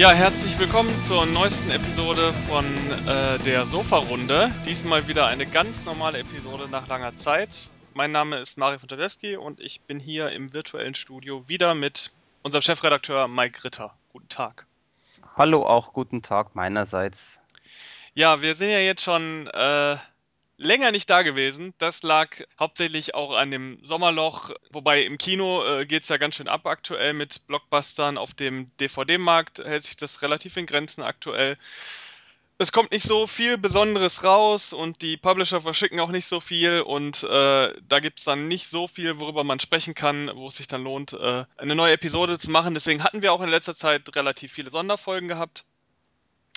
Ja, herzlich willkommen zur neuesten Episode von äh, der Sofa-Runde. Diesmal wieder eine ganz normale Episode nach langer Zeit. Mein Name ist Mario von Tadewski und ich bin hier im virtuellen Studio wieder mit unserem Chefredakteur Mike Ritter. Guten Tag. Hallo, auch guten Tag meinerseits. Ja, wir sind ja jetzt schon äh, länger nicht da gewesen. Das lag hauptsächlich auch an dem Sommerloch, wobei im Kino äh, geht es ja ganz schön ab aktuell mit Blockbustern. Auf dem DVD-Markt hält sich das relativ in Grenzen aktuell. Es kommt nicht so viel Besonderes raus und die Publisher verschicken auch nicht so viel und äh, da gibt es dann nicht so viel, worüber man sprechen kann, wo es sich dann lohnt, äh, eine neue Episode zu machen. Deswegen hatten wir auch in letzter Zeit relativ viele Sonderfolgen gehabt.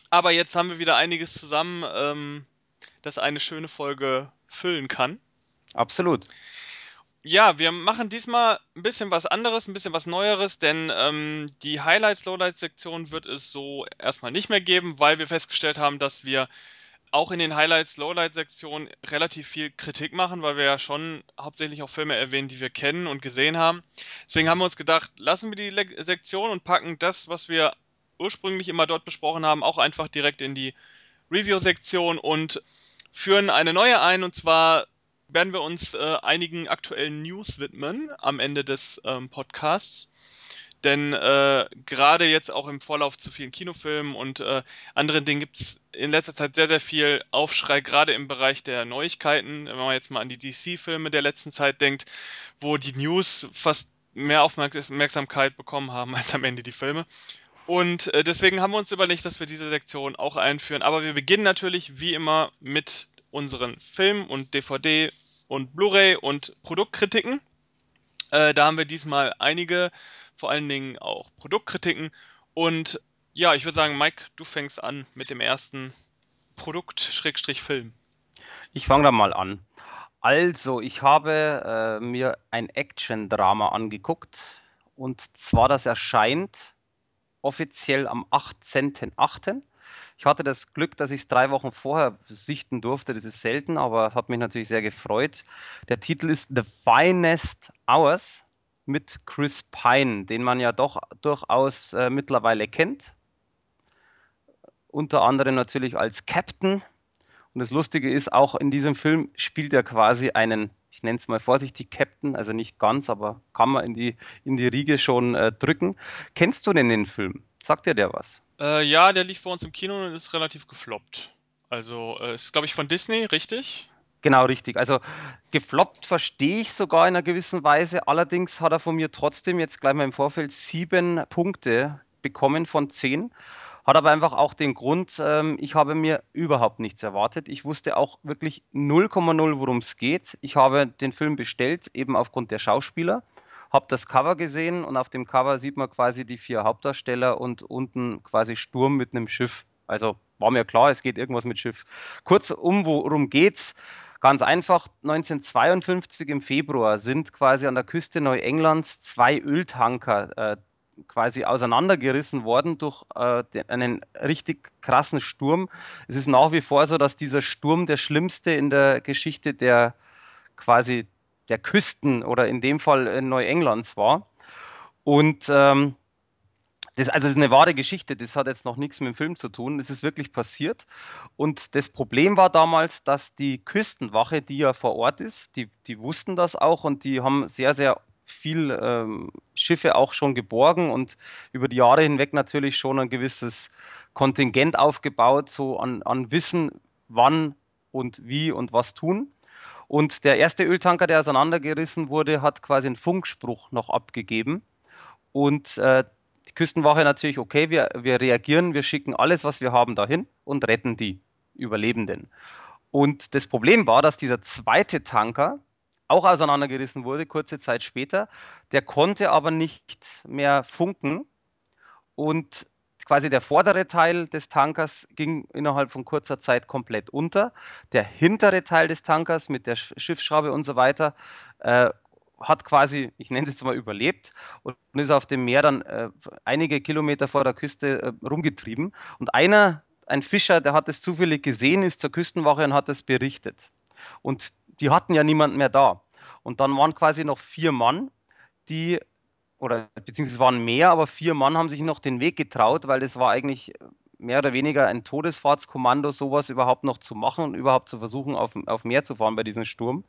Aber jetzt haben wir wieder einiges zusammen. Ähm, das eine schöne Folge füllen kann. Absolut. Ja, wir machen diesmal ein bisschen was anderes, ein bisschen was Neueres, denn ähm, die Highlights-Lowlights-Sektion wird es so erstmal nicht mehr geben, weil wir festgestellt haben, dass wir auch in den Highlights-Lowlights-Sektionen relativ viel Kritik machen, weil wir ja schon hauptsächlich auch Filme erwähnen, die wir kennen und gesehen haben. Deswegen haben wir uns gedacht, lassen wir die Le Sektion und packen das, was wir ursprünglich immer dort besprochen haben, auch einfach direkt in die Review-Sektion und führen eine neue ein und zwar werden wir uns äh, einigen aktuellen News widmen am Ende des ähm, Podcasts. Denn äh, gerade jetzt auch im Vorlauf zu vielen Kinofilmen und äh, anderen Dingen gibt es in letzter Zeit sehr, sehr viel Aufschrei, gerade im Bereich der Neuigkeiten. Wenn man jetzt mal an die DC-Filme der letzten Zeit denkt, wo die News fast mehr Aufmerksamkeit bekommen haben als am Ende die Filme. Und äh, deswegen haben wir uns überlegt, dass wir diese Sektion auch einführen. Aber wir beginnen natürlich wie immer mit unseren Film- und DVD- und Blu-ray- und Produktkritiken. Äh, da haben wir diesmal einige, vor allen Dingen auch Produktkritiken. Und ja, ich würde sagen, Mike, du fängst an mit dem ersten Produkt-Film. Ich fange da mal an. Also, ich habe äh, mir ein Action-Drama angeguckt. Und zwar, das erscheint offiziell am 18.08. Ich hatte das Glück, dass ich es drei Wochen vorher sichten durfte. Das ist selten, aber hat mich natürlich sehr gefreut. Der Titel ist The Finest Hours mit Chris Pine, den man ja doch durchaus äh, mittlerweile kennt. Unter anderem natürlich als Captain. Und das Lustige ist, auch in diesem Film spielt er quasi einen ich nenne es mal vorsichtig Captain, also nicht ganz, aber kann man in die, in die Riege schon äh, drücken. Kennst du denn den Film? Sagt dir der was? Äh, ja, der lief bei uns im Kino und ist relativ gefloppt. Also äh, ist, glaube ich, von Disney, richtig? Genau, richtig. Also gefloppt verstehe ich sogar in einer gewissen Weise. Allerdings hat er von mir trotzdem jetzt gleich mal im Vorfeld sieben Punkte bekommen von zehn. Hat aber einfach auch den Grund, ähm, ich habe mir überhaupt nichts erwartet. Ich wusste auch wirklich 0,0, worum es geht. Ich habe den Film bestellt, eben aufgrund der Schauspieler, habe das Cover gesehen und auf dem Cover sieht man quasi die vier Hauptdarsteller und unten quasi Sturm mit einem Schiff. Also war mir klar, es geht irgendwas mit Schiff. Kurzum, worum geht's? Ganz einfach, 1952 im Februar sind quasi an der Küste Neuenglands zwei Öltanker äh, quasi auseinandergerissen worden durch äh, einen richtig krassen Sturm. Es ist nach wie vor so, dass dieser Sturm der schlimmste in der Geschichte der quasi der Küsten oder in dem Fall in Neuenglands war. Und ähm, das, also das ist eine wahre Geschichte, das hat jetzt noch nichts mit dem Film zu tun, das ist wirklich passiert. Und das Problem war damals, dass die Küstenwache, die ja vor Ort ist, die, die wussten das auch und die haben sehr, sehr viel ähm, Schiffe auch schon geborgen und über die Jahre hinweg natürlich schon ein gewisses Kontingent aufgebaut, so an, an Wissen, wann und wie und was tun. Und der erste Öltanker, der auseinandergerissen wurde, hat quasi einen Funkspruch noch abgegeben. Und äh, die Küstenwache natürlich, okay, wir, wir reagieren, wir schicken alles, was wir haben, dahin und retten die Überlebenden. Und das Problem war, dass dieser zweite Tanker, auch auseinandergerissen wurde, kurze Zeit später. Der konnte aber nicht mehr funken und quasi der vordere Teil des Tankers ging innerhalb von kurzer Zeit komplett unter. Der hintere Teil des Tankers mit der Schiffsschraube und so weiter äh, hat quasi, ich nenne es jetzt mal, überlebt und ist auf dem Meer dann äh, einige Kilometer vor der Küste äh, rumgetrieben. Und einer, ein Fischer, der hat es zufällig gesehen, ist zur Küstenwache und hat es berichtet. Und die hatten ja niemanden mehr da. Und dann waren quasi noch vier Mann, die oder beziehungsweise es waren mehr, aber vier Mann haben sich noch den Weg getraut, weil das war eigentlich mehr oder weniger ein Todesfahrtskommando, sowas überhaupt noch zu machen und überhaupt zu versuchen, auf, auf Meer zu fahren bei diesem Sturm.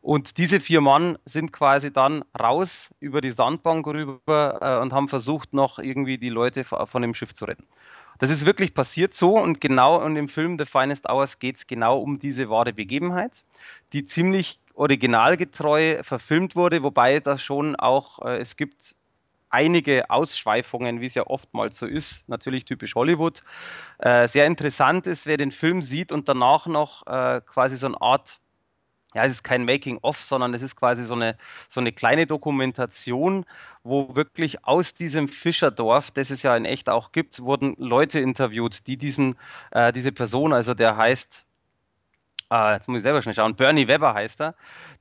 Und diese vier Mann sind quasi dann raus über die Sandbank rüber äh, und haben versucht, noch irgendwie die Leute von dem Schiff zu retten. Das ist wirklich passiert so und genau in dem Film The Finest Hours geht es genau um diese wahre Begebenheit, die ziemlich originalgetreu verfilmt wurde, wobei da schon auch, äh, es gibt einige Ausschweifungen, wie es ja oftmals so ist, natürlich typisch Hollywood. Äh, sehr interessant ist, wer den Film sieht und danach noch äh, quasi so eine Art ja, es ist kein Making-of, sondern es ist quasi so eine, so eine kleine Dokumentation, wo wirklich aus diesem Fischerdorf, das es ja in echt auch gibt, wurden Leute interviewt, die diesen, äh, diese Person, also der heißt, äh, jetzt muss ich selber schnell schauen, Bernie Weber heißt er,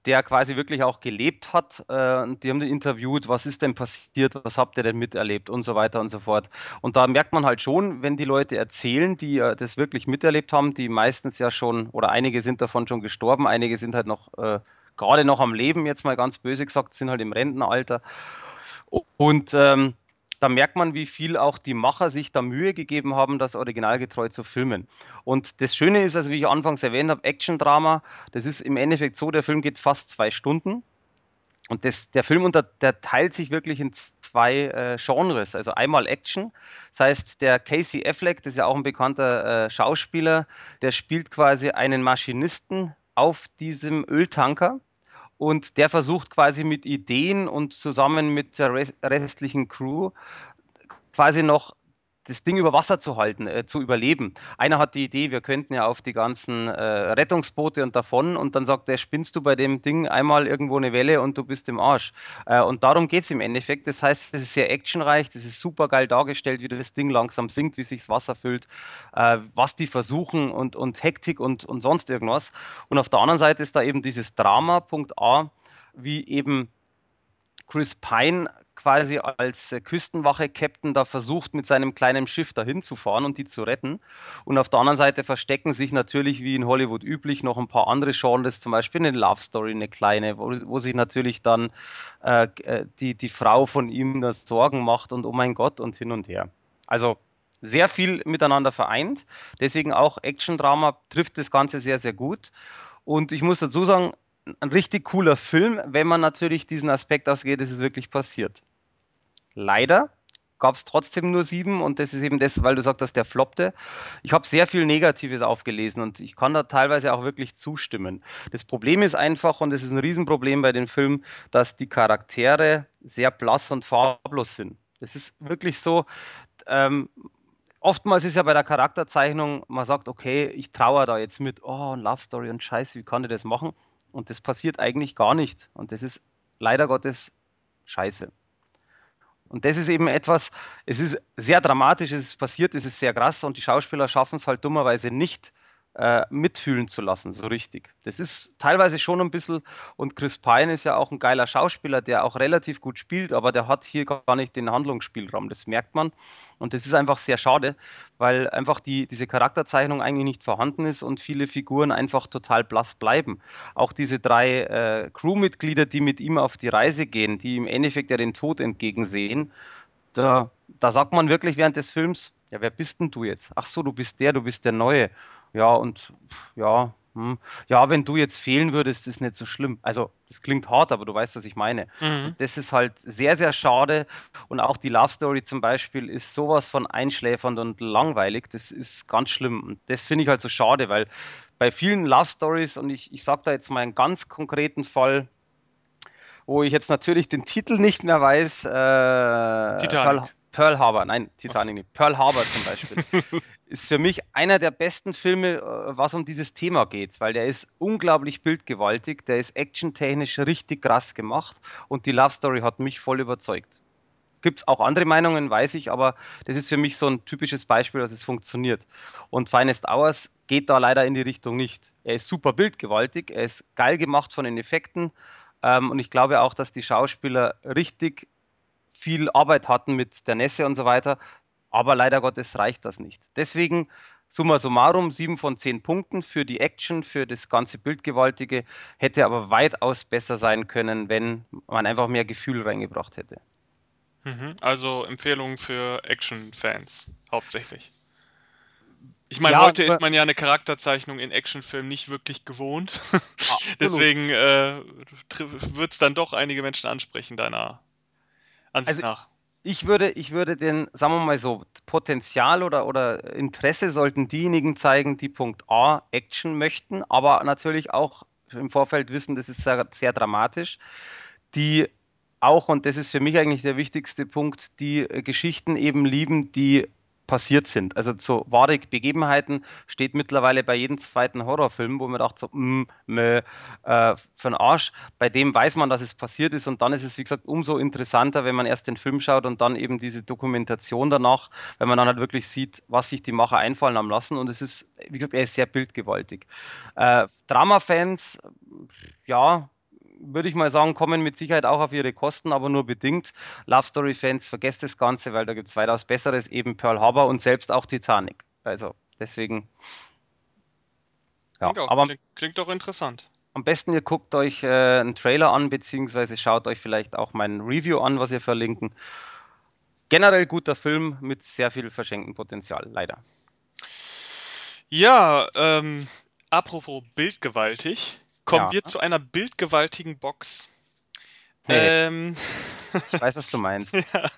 der quasi wirklich auch gelebt hat. Äh, die haben ihn interviewt, was ist denn passiert, was habt ihr denn miterlebt und so weiter und so fort. Und da merkt man halt schon, wenn die Leute erzählen, die äh, das wirklich miterlebt haben, die meistens ja schon, oder einige sind davon schon gestorben, einige sind halt noch äh, gerade noch am Leben, jetzt mal ganz böse gesagt, sind halt im Rentenalter. Und ähm, da merkt man, wie viel auch die Macher sich da Mühe gegeben haben, das originalgetreu zu filmen. Und das Schöne ist, also wie ich anfangs erwähnt habe, Action-Drama, das ist im Endeffekt so, der Film geht fast zwei Stunden. Und das, der Film unter, der teilt sich wirklich in zwei äh, Genres. Also einmal Action. Das heißt, der Casey Affleck, das ist ja auch ein bekannter äh, Schauspieler, der spielt quasi einen Maschinisten auf diesem Öltanker und der versucht quasi mit Ideen und zusammen mit der restlichen Crew quasi noch das Ding über Wasser zu halten, äh, zu überleben. Einer hat die Idee, wir könnten ja auf die ganzen äh, Rettungsboote und davon und dann sagt er, spinnst du bei dem Ding einmal irgendwo eine Welle und du bist im Arsch. Äh, und darum geht es im Endeffekt. Das heißt, es ist sehr actionreich, das ist super geil dargestellt, wie das Ding langsam sinkt, wie sich das Wasser füllt, äh, was die versuchen und, und Hektik und, und sonst irgendwas. Und auf der anderen Seite ist da eben dieses Drama, Punkt A, wie eben Chris Pine quasi als äh, Küstenwache-Captain da versucht, mit seinem kleinen Schiff dahin zu fahren und die zu retten. Und auf der anderen Seite verstecken sich natürlich, wie in Hollywood üblich, noch ein paar andere Genres, zum Beispiel eine Love Story, eine kleine, wo, wo sich natürlich dann äh, äh die, die Frau von ihm das Sorgen macht und oh mein Gott und hin und her. Also sehr viel miteinander vereint. Deswegen auch Action-Drama trifft das Ganze sehr, sehr gut. Und ich muss dazu sagen, ein richtig cooler Film, wenn man natürlich diesen Aspekt ausgeht, es wirklich passiert. Leider gab es trotzdem nur sieben und das ist eben das, weil du sagst, dass der floppte. Ich habe sehr viel Negatives aufgelesen und ich kann da teilweise auch wirklich zustimmen. Das Problem ist einfach, und das ist ein Riesenproblem bei den Filmen, dass die Charaktere sehr blass und farblos sind. Das ist wirklich so, ähm, oftmals ist ja bei der Charakterzeichnung, man sagt, okay, ich trauere da jetzt mit, oh, ein Love Story und Scheiße, wie kann ich das machen? Und das passiert eigentlich gar nicht. Und das ist leider Gottes scheiße. Und das ist eben etwas, es ist sehr dramatisch, es ist passiert, es ist sehr krass und die Schauspieler schaffen es halt dummerweise nicht, äh, mitfühlen zu lassen, so richtig. Das ist teilweise schon ein bisschen, und Chris Pine ist ja auch ein geiler Schauspieler, der auch relativ gut spielt, aber der hat hier gar nicht den Handlungsspielraum, das merkt man. Und das ist einfach sehr schade, weil einfach die, diese Charakterzeichnung eigentlich nicht vorhanden ist und viele Figuren einfach total blass bleiben. Auch diese drei äh, Crewmitglieder, die mit ihm auf die Reise gehen, die im Endeffekt ja den Tod entgegensehen, da, da sagt man wirklich während des Films, ja, wer bist denn du jetzt? Ach so, du bist der, du bist der Neue. Ja, und ja, hm, ja, wenn du jetzt fehlen würdest, ist nicht so schlimm. Also, das klingt hart, aber du weißt, was ich meine. Mhm. Das ist halt sehr, sehr schade. Und auch die Love Story zum Beispiel ist sowas von einschläfernd und langweilig. Das ist ganz schlimm. Und das finde ich halt so schade, weil bei vielen Love Stories, und ich, ich sage da jetzt mal einen ganz konkreten Fall, wo ich jetzt natürlich den Titel nicht mehr weiß. Äh, Titanic. Pearl Harbor, nein, Titanic nicht. Pearl Harbor zum Beispiel. ist für mich einer der besten Filme, äh, was um dieses Thema geht, weil der ist unglaublich bildgewaltig, der ist actiontechnisch richtig krass gemacht und die Love Story hat mich voll überzeugt. Gibt es auch andere Meinungen, weiß ich, aber das ist für mich so ein typisches Beispiel, dass es funktioniert. Und Finest Hours geht da leider in die Richtung nicht. Er ist super bildgewaltig, er ist geil gemacht von den Effekten ähm, und ich glaube auch, dass die Schauspieler richtig viel Arbeit hatten mit der Nässe und so weiter. Aber leider Gottes reicht das nicht. Deswegen summa summarum sieben von zehn Punkten für die Action, für das ganze Bildgewaltige, hätte aber weitaus besser sein können, wenn man einfach mehr Gefühl reingebracht hätte. Mhm, also Empfehlungen für Action-Fans hauptsächlich. Ich meine, ja, heute ist man ja eine Charakterzeichnung in Actionfilmen nicht wirklich gewohnt. Deswegen äh, wird es dann doch einige Menschen ansprechen, deiner Ansicht also, nach. Ich würde, ich würde den, sagen wir mal so, Potenzial oder, oder Interesse sollten diejenigen zeigen, die Punkt A Action möchten, aber natürlich auch im Vorfeld wissen, das ist sehr, sehr dramatisch, die auch, und das ist für mich eigentlich der wichtigste Punkt, die Geschichten eben lieben, die passiert sind. Also so wahre Begebenheiten steht mittlerweile bei jedem zweiten Horrorfilm, wo man dachte so, mm, mö, äh, für Arsch. Bei dem weiß man, dass es passiert ist und dann ist es, wie gesagt, umso interessanter, wenn man erst den Film schaut und dann eben diese Dokumentation danach, wenn man dann halt wirklich sieht, was sich die Macher einfallen haben lassen und es ist, wie gesagt, er ist sehr bildgewaltig. Äh, Drama-Fans, ja, würde ich mal sagen, kommen mit Sicherheit auch auf ihre Kosten, aber nur bedingt. Love Story Fans, vergesst das Ganze, weil da gibt es weitaus Besseres, eben Pearl Harbor und selbst auch Titanic. Also deswegen. Ja, klingt, auch, aber klingt, klingt doch interessant. Am besten ihr guckt euch äh, einen Trailer an, beziehungsweise schaut euch vielleicht auch mein Review an, was wir verlinken. Generell guter Film mit sehr viel verschenktem Potenzial, leider. Ja, ähm, apropos bildgewaltig kommen ja. wir zu einer bildgewaltigen Box. Hey. Ähm, ich weiß, was du meinst. ja.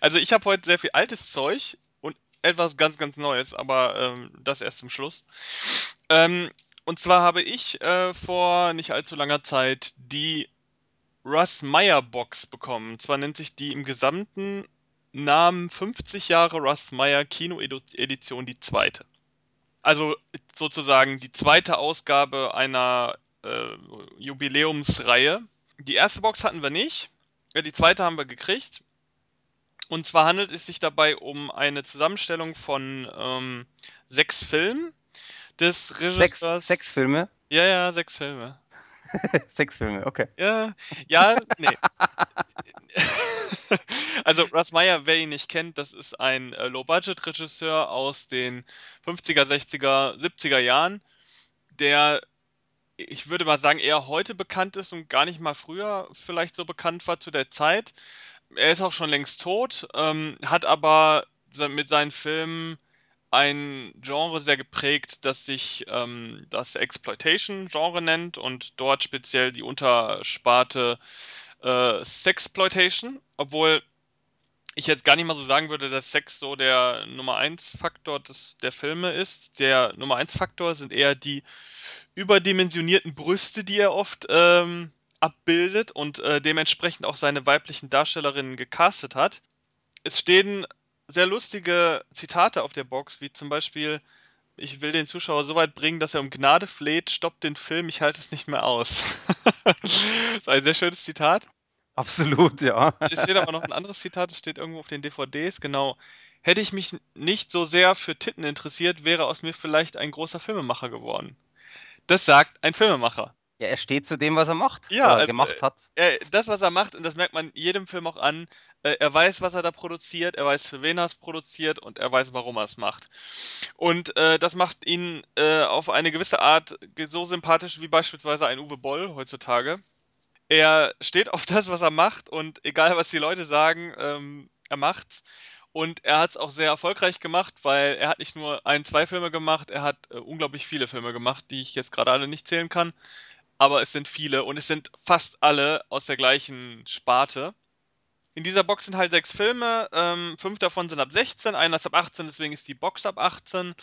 Also ich habe heute sehr viel altes Zeug und etwas ganz, ganz Neues, aber ähm, das erst zum Schluss. Ähm, und zwar habe ich äh, vor nicht allzu langer Zeit die Russ Meyer Box bekommen. Und zwar nennt sich die im gesamten Namen 50 Jahre Russ Meyer Kino Edition die zweite. Also sozusagen die zweite Ausgabe einer äh, Jubiläumsreihe. Die erste Box hatten wir nicht, die zweite haben wir gekriegt. Und zwar handelt es sich dabei um eine Zusammenstellung von ähm, sechs Filmen des Regisseurs. Sechs, sechs Filme? Ja, ja, sechs Filme. sechs Filme, okay. Ja, ja, nee. also Russ Meyer, wer ihn nicht kennt, das ist ein äh, Low-Budget-Regisseur aus den 50er, 60er, 70er Jahren, der ich würde mal sagen, eher heute bekannt ist und gar nicht mal früher vielleicht so bekannt war zu der Zeit. Er ist auch schon längst tot, ähm, hat aber mit seinen Filmen ein Genre sehr geprägt, das sich ähm, das Exploitation-Genre nennt und dort speziell die Untersparte äh, Sexploitation, obwohl ich jetzt gar nicht mal so sagen würde, dass Sex so der Nummer 1 Faktor des, der Filme ist. Der Nummer 1 Faktor sind eher die überdimensionierten Brüste, die er oft ähm, abbildet und äh, dementsprechend auch seine weiblichen Darstellerinnen gecastet hat. Es stehen sehr lustige Zitate auf der Box, wie zum Beispiel, ich will den Zuschauer so weit bringen, dass er um Gnade fleht, stoppt den Film, ich halte es nicht mehr aus. das ist ein sehr schönes Zitat. Absolut, ja. Es steht aber noch ein anderes Zitat, es steht irgendwo auf den DVDs, genau. Hätte ich mich nicht so sehr für Titten interessiert, wäre aus mir vielleicht ein großer Filmemacher geworden. Das sagt ein Filmemacher. Ja, er steht zu dem, was er macht, ja, also, gemacht hat. Äh, das, was er macht, und das merkt man jedem Film auch an, äh, er weiß, was er da produziert, er weiß, für wen er es produziert und er weiß, warum er es macht. Und äh, das macht ihn äh, auf eine gewisse Art so sympathisch wie beispielsweise ein Uwe Boll heutzutage. Er steht auf das, was er macht und egal, was die Leute sagen, ähm, er macht's. Und er hat es auch sehr erfolgreich gemacht, weil er hat nicht nur ein, zwei Filme gemacht, er hat äh, unglaublich viele Filme gemacht, die ich jetzt gerade alle nicht zählen kann. Aber es sind viele und es sind fast alle aus der gleichen Sparte. In dieser Box sind halt sechs Filme, ähm, fünf davon sind ab 16, einer ist ab 18, deswegen ist die Box ab 18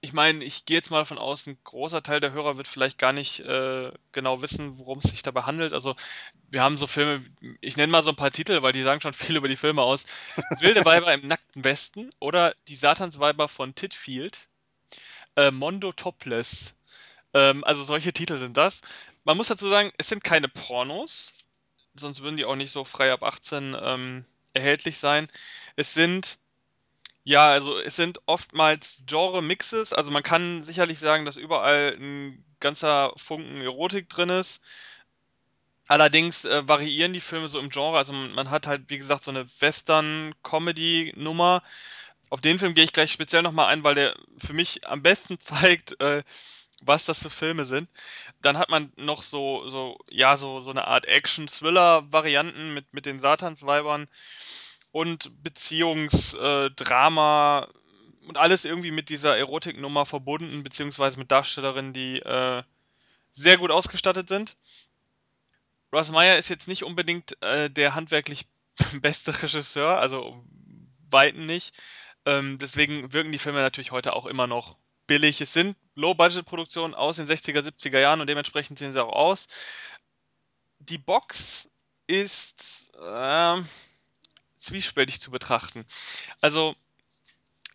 ich meine, ich gehe jetzt mal davon aus, ein großer Teil der Hörer wird vielleicht gar nicht äh, genau wissen, worum es sich dabei handelt. Also wir haben so Filme, ich nenne mal so ein paar Titel, weil die sagen schon viel über die Filme aus. Wilde Weiber im nackten Westen oder Die Satansweiber von Titfield, äh, Mondo Topless. Ähm, also solche Titel sind das. Man muss dazu sagen, es sind keine Pornos, sonst würden die auch nicht so frei ab 18 ähm, erhältlich sein. Es sind ja, also es sind oftmals Genre-Mixes. Also man kann sicherlich sagen, dass überall ein ganzer Funken Erotik drin ist. Allerdings äh, variieren die Filme so im Genre. Also man hat halt, wie gesagt, so eine Western-Comedy-Nummer. Auf den Film gehe ich gleich speziell nochmal ein, weil der für mich am besten zeigt, äh, was das für Filme sind. Dann hat man noch so, so, ja, so, so eine Art Action-Thriller-Varianten mit, mit den Satansweibern und Beziehungsdrama äh, und alles irgendwie mit dieser Erotiknummer verbunden, beziehungsweise mit Darstellerinnen, die äh, sehr gut ausgestattet sind. Russ Meyer ist jetzt nicht unbedingt äh, der handwerklich beste Regisseur, also weiten nicht. Ähm, deswegen wirken die Filme natürlich heute auch immer noch billig. Es sind Low-Budget-Produktionen aus den 60er, 70er Jahren und dementsprechend sehen sie auch aus. Die Box ist äh, zwiespältig zu betrachten. Also,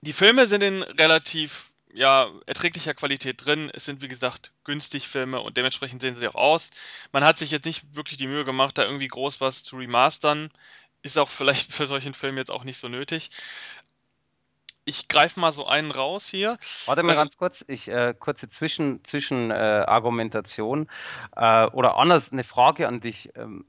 die Filme sind in relativ ja, erträglicher Qualität drin. Es sind, wie gesagt, günstig Filme und dementsprechend sehen sie auch aus. Man hat sich jetzt nicht wirklich die Mühe gemacht, da irgendwie groß was zu remastern. Ist auch vielleicht für solchen Film jetzt auch nicht so nötig ich greife mal so einen raus hier. Warte mal äh, ganz kurz, ich äh, kurze Zwischen, Zwischen äh, äh, oder anders eine Frage an dich. Ähm,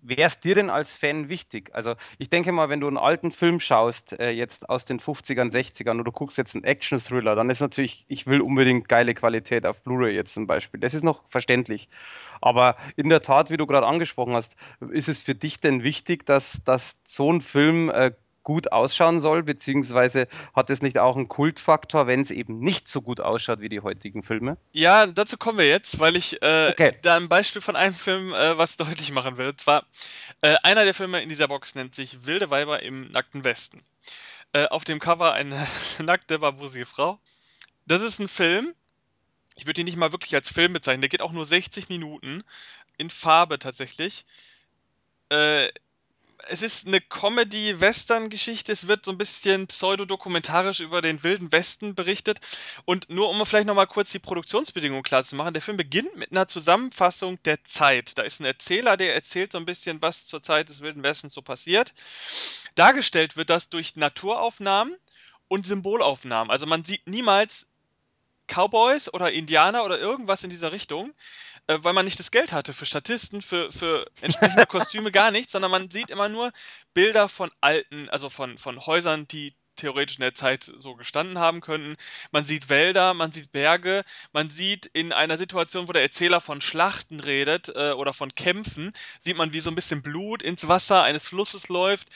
Wäre es dir denn als Fan wichtig? Also ich denke mal, wenn du einen alten Film schaust, äh, jetzt aus den 50ern, 60ern, oder du guckst jetzt einen Action-Thriller, dann ist natürlich, ich will unbedingt geile Qualität auf Blu-ray jetzt zum Beispiel. Das ist noch verständlich. Aber in der Tat, wie du gerade angesprochen hast, ist es für dich denn wichtig, dass, dass so ein Film äh, gut ausschauen soll, beziehungsweise hat es nicht auch einen Kultfaktor, wenn es eben nicht so gut ausschaut wie die heutigen Filme? Ja, dazu kommen wir jetzt, weil ich äh, okay. da ein Beispiel von einem Film äh, was deutlich machen will. Und zwar, äh, einer der Filme in dieser Box nennt sich Wilde Weiber im nackten Westen. Äh, auf dem Cover eine nackte, barbusige Frau. Das ist ein Film, ich würde ihn nicht mal wirklich als Film bezeichnen, der geht auch nur 60 Minuten, in Farbe tatsächlich. Äh, es ist eine Comedy-Western-Geschichte. Es wird so ein bisschen pseudodokumentarisch über den wilden Westen berichtet. Und nur um vielleicht nochmal kurz die Produktionsbedingungen klar zu machen, der Film beginnt mit einer Zusammenfassung der Zeit. Da ist ein Erzähler, der erzählt so ein bisschen, was zur Zeit des wilden Westens so passiert. Dargestellt wird das durch Naturaufnahmen und Symbolaufnahmen. Also man sieht niemals Cowboys oder Indianer oder irgendwas in dieser Richtung, äh, weil man nicht das Geld hatte für Statisten, für, für entsprechende Kostüme, gar nichts, sondern man sieht immer nur Bilder von alten, also von, von Häusern, die theoretisch in der Zeit so gestanden haben könnten. Man sieht Wälder, man sieht Berge, man sieht in einer Situation, wo der Erzähler von Schlachten redet äh, oder von Kämpfen, sieht man, wie so ein bisschen Blut ins Wasser eines Flusses läuft.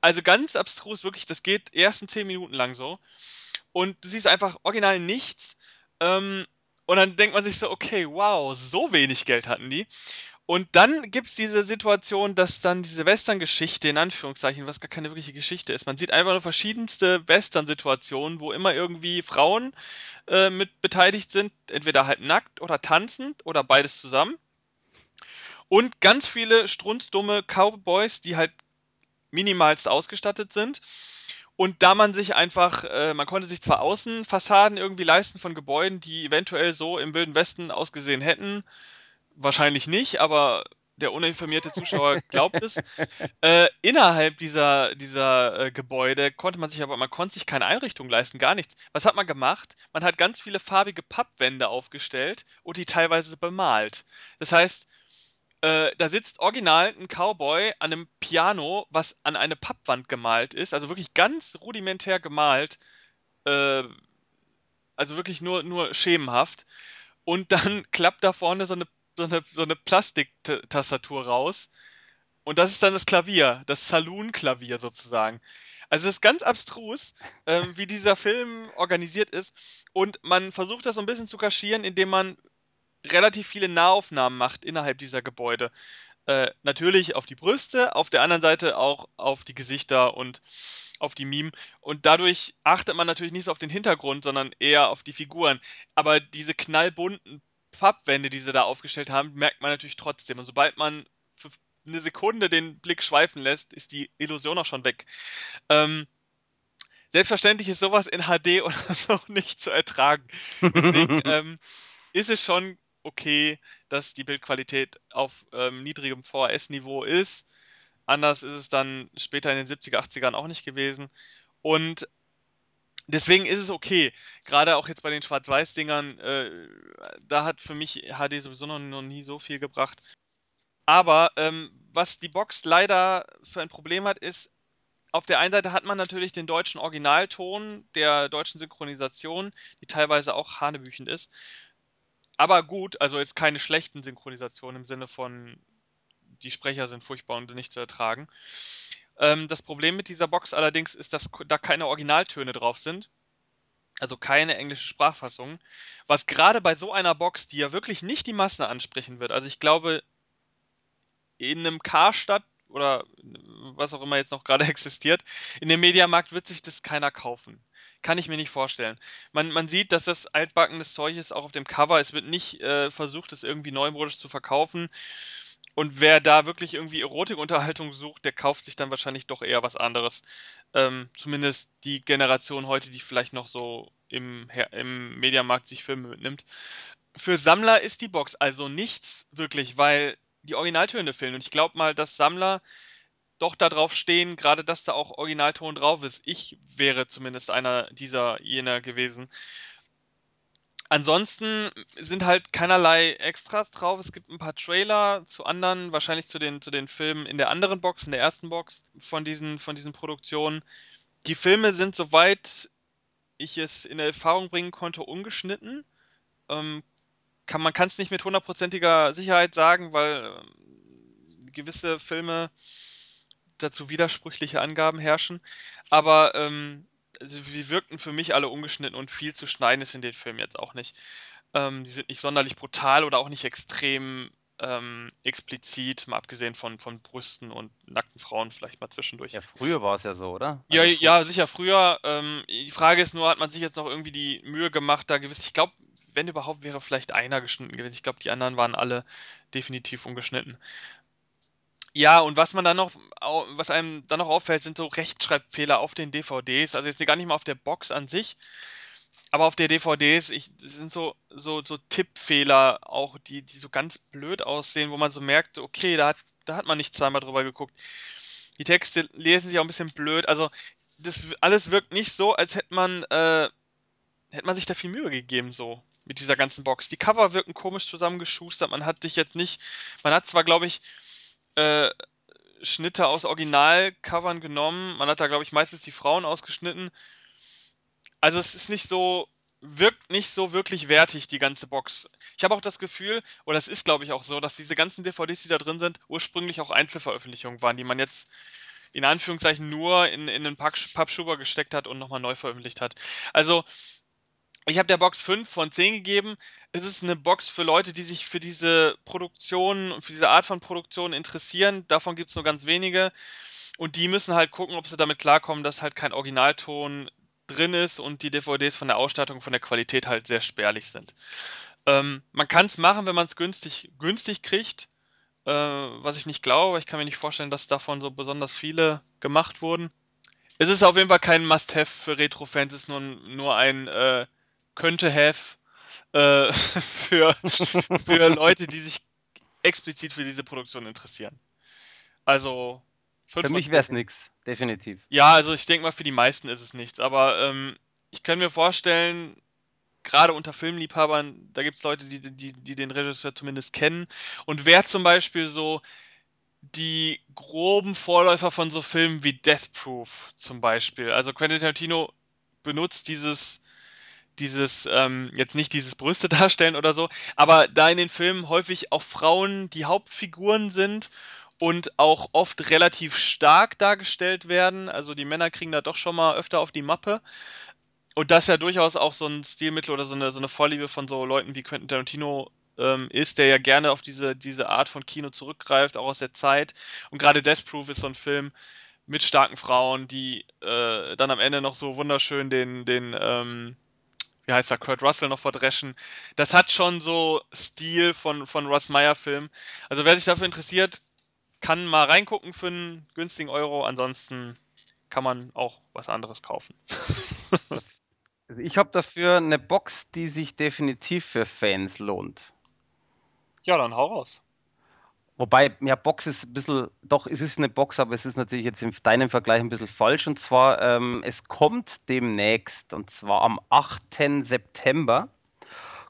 Also ganz abstrus, wirklich, das geht ersten zehn Minuten lang so. Und du siehst einfach original nichts. Ähm, und dann denkt man sich so, okay, wow, so wenig Geld hatten die. Und dann gibt es diese Situation, dass dann diese Western-Geschichte, in Anführungszeichen, was gar keine wirkliche Geschichte ist, man sieht einfach nur verschiedenste Western-Situationen, wo immer irgendwie Frauen äh, mit beteiligt sind, entweder halt nackt oder tanzend oder beides zusammen. Und ganz viele strunzdumme Cowboys, die halt minimalst ausgestattet sind. Und da man sich einfach, äh, man konnte sich zwar Außenfassaden irgendwie leisten von Gebäuden, die eventuell so im Wilden Westen ausgesehen hätten, wahrscheinlich nicht, aber der uninformierte Zuschauer glaubt es. Äh, innerhalb dieser, dieser äh, Gebäude konnte man sich aber, man konnte sich keine Einrichtung leisten, gar nichts. Was hat man gemacht? Man hat ganz viele farbige Pappwände aufgestellt und die teilweise bemalt. Das heißt, äh, da sitzt original ein Cowboy an einem Piano, was an eine Pappwand gemalt ist, also wirklich ganz rudimentär gemalt, äh, also wirklich nur, nur schemenhaft. Und dann klappt da vorne so eine, so eine, so eine Plastiktastatur raus. Und das ist dann das Klavier, das Saloon-Klavier sozusagen. Also es ist ganz abstrus, ähm, wie dieser Film organisiert ist. Und man versucht das so ein bisschen zu kaschieren, indem man relativ viele Nahaufnahmen macht innerhalb dieser Gebäude. Äh, natürlich auf die Brüste, auf der anderen Seite auch auf die Gesichter und auf die Mime. Und dadurch achtet man natürlich nicht so auf den Hintergrund, sondern eher auf die Figuren. Aber diese knallbunten Pappwände, die sie da aufgestellt haben, merkt man natürlich trotzdem. Und sobald man für eine Sekunde den Blick schweifen lässt, ist die Illusion auch schon weg. Ähm, selbstverständlich ist sowas in HD oder so nicht zu ertragen. Deswegen ähm, ist es schon okay, dass die Bildqualität auf ähm, niedrigem VHS-Niveau ist. Anders ist es dann später in den 70er, 80ern auch nicht gewesen. Und deswegen ist es okay. Gerade auch jetzt bei den Schwarz-Weiß-Dingern, äh, da hat für mich HD sowieso noch, noch nie so viel gebracht. Aber ähm, was die Box leider für ein Problem hat, ist, auf der einen Seite hat man natürlich den deutschen Originalton der deutschen Synchronisation, die teilweise auch hanebüchend ist. Aber gut, also jetzt keine schlechten Synchronisationen im Sinne von, die Sprecher sind furchtbar und nicht zu ertragen. Ähm, das Problem mit dieser Box allerdings ist, dass da keine Originaltöne drauf sind. Also keine englische Sprachfassung. Was gerade bei so einer Box, die ja wirklich nicht die Masse ansprechen wird. Also ich glaube, in einem Karstadt oder was auch immer jetzt noch gerade existiert, in dem Mediamarkt wird sich das keiner kaufen. Kann ich mir nicht vorstellen. Man, man sieht, dass das altbackenes Zeug ist, auch auf dem Cover. Es wird nicht äh, versucht, es irgendwie neumodisch zu verkaufen. Und wer da wirklich irgendwie Erotikunterhaltung sucht, der kauft sich dann wahrscheinlich doch eher was anderes. Ähm, zumindest die Generation heute, die vielleicht noch so im, im Mediamarkt sich Filme mitnimmt. Für Sammler ist die Box also nichts wirklich, weil die Originaltöne fehlen. Und ich glaube mal, dass Sammler doch darauf stehen, gerade dass da auch Originalton drauf ist. Ich wäre zumindest einer dieser jener gewesen. Ansonsten sind halt keinerlei Extras drauf. Es gibt ein paar Trailer zu anderen, wahrscheinlich zu den, zu den Filmen in der anderen Box, in der ersten Box von diesen, von diesen Produktionen. Die Filme sind, soweit ich es in Erfahrung bringen konnte, ungeschnitten. Ähm, kann, man kann es nicht mit hundertprozentiger Sicherheit sagen, weil ähm, gewisse Filme dazu widersprüchliche Angaben herrschen. Aber ähm, also die wirkten für mich alle ungeschnitten und viel zu schneiden ist in den Filmen jetzt auch nicht. Ähm, die sind nicht sonderlich brutal oder auch nicht extrem ähm, explizit, mal abgesehen von, von Brüsten und nackten Frauen vielleicht mal zwischendurch. Ja, früher war es ja so, oder? Also ja, ja, sicher früher. Ähm, die Frage ist nur, hat man sich jetzt noch irgendwie die Mühe gemacht, da gewiss, ich glaube, wenn überhaupt wäre vielleicht einer geschnitten gewesen. Ich glaube, die anderen waren alle definitiv ungeschnitten. Ja, und was man dann noch, was einem dann noch auffällt, sind so Rechtschreibfehler auf den DVDs. Also jetzt gar nicht mal auf der Box an sich, aber auf der DVDs, ich, sind so, so, so Tippfehler auch, die, die so ganz blöd aussehen, wo man so merkt, okay, da hat, da hat man nicht zweimal drüber geguckt. Die Texte lesen sich auch ein bisschen blöd. Also, das alles wirkt nicht so, als hätte man, äh, hätte man sich da viel Mühe gegeben, so mit dieser ganzen Box. Die Cover wirken komisch zusammengeschustert. Man hat sich jetzt nicht, man hat zwar, glaube ich, äh, Schnitte aus Originalcovern genommen. Man hat da, glaube ich, meistens die Frauen ausgeschnitten. Also es ist nicht so, wirkt nicht so wirklich wertig, die ganze Box. Ich habe auch das Gefühl, oder es ist, glaube ich, auch so, dass diese ganzen DVDs, die da drin sind, ursprünglich auch Einzelveröffentlichungen waren, die man jetzt in Anführungszeichen nur in, in einen Pappschuber gesteckt hat und nochmal neu veröffentlicht hat. Also ich habe der Box 5 von 10 gegeben. Es ist eine Box für Leute, die sich für diese Produktion und für diese Art von Produktion interessieren. Davon gibt es nur ganz wenige. Und die müssen halt gucken, ob sie damit klarkommen, dass halt kein Originalton drin ist und die DVDs von der Ausstattung, von der Qualität halt sehr spärlich sind. Ähm, man kann es machen, wenn man es günstig, günstig kriegt, äh, was ich nicht glaube. Ich kann mir nicht vorstellen, dass davon so besonders viele gemacht wurden. Es ist auf jeden Fall kein Must-Have für Retro-Fans, es ist nur, nur ein äh, könnte have äh, für, für Leute, die sich explizit für diese Produktion interessieren. Also für mich wäre es nichts, definitiv. Ja, also ich denke mal, für die meisten ist es nichts. Aber ähm, ich kann mir vorstellen, gerade unter Filmliebhabern, da gibt es Leute, die, die, die den Regisseur zumindest kennen. Und wer zum Beispiel so die groben Vorläufer von so Filmen wie Death Proof zum Beispiel. Also Quentin Tarantino benutzt dieses dieses, ähm, jetzt nicht dieses Brüste darstellen oder so, aber da in den Filmen häufig auch Frauen die Hauptfiguren sind und auch oft relativ stark dargestellt werden. Also die Männer kriegen da doch schon mal öfter auf die Mappe. Und das ja durchaus auch so ein Stilmittel oder so eine, so eine Vorliebe von so Leuten wie Quentin Tarantino ähm, ist, der ja gerne auf diese, diese Art von Kino zurückgreift, auch aus der Zeit. Und gerade Death Proof ist so ein Film mit starken Frauen, die äh, dann am Ende noch so wunderschön den, den, ähm, wie heißt er, Kurt Russell noch verdreschen. Das hat schon so Stil von, von Russ Meyer Film. Also wer sich dafür interessiert, kann mal reingucken für einen günstigen Euro. Ansonsten kann man auch was anderes kaufen. also ich habe dafür eine Box, die sich definitiv für Fans lohnt. Ja, dann hau raus. Wobei, ja, Box ist ein bisschen, doch, es ist eine Box, aber es ist natürlich jetzt in deinem Vergleich ein bisschen falsch. Und zwar, ähm, es kommt demnächst, und zwar am 8. September,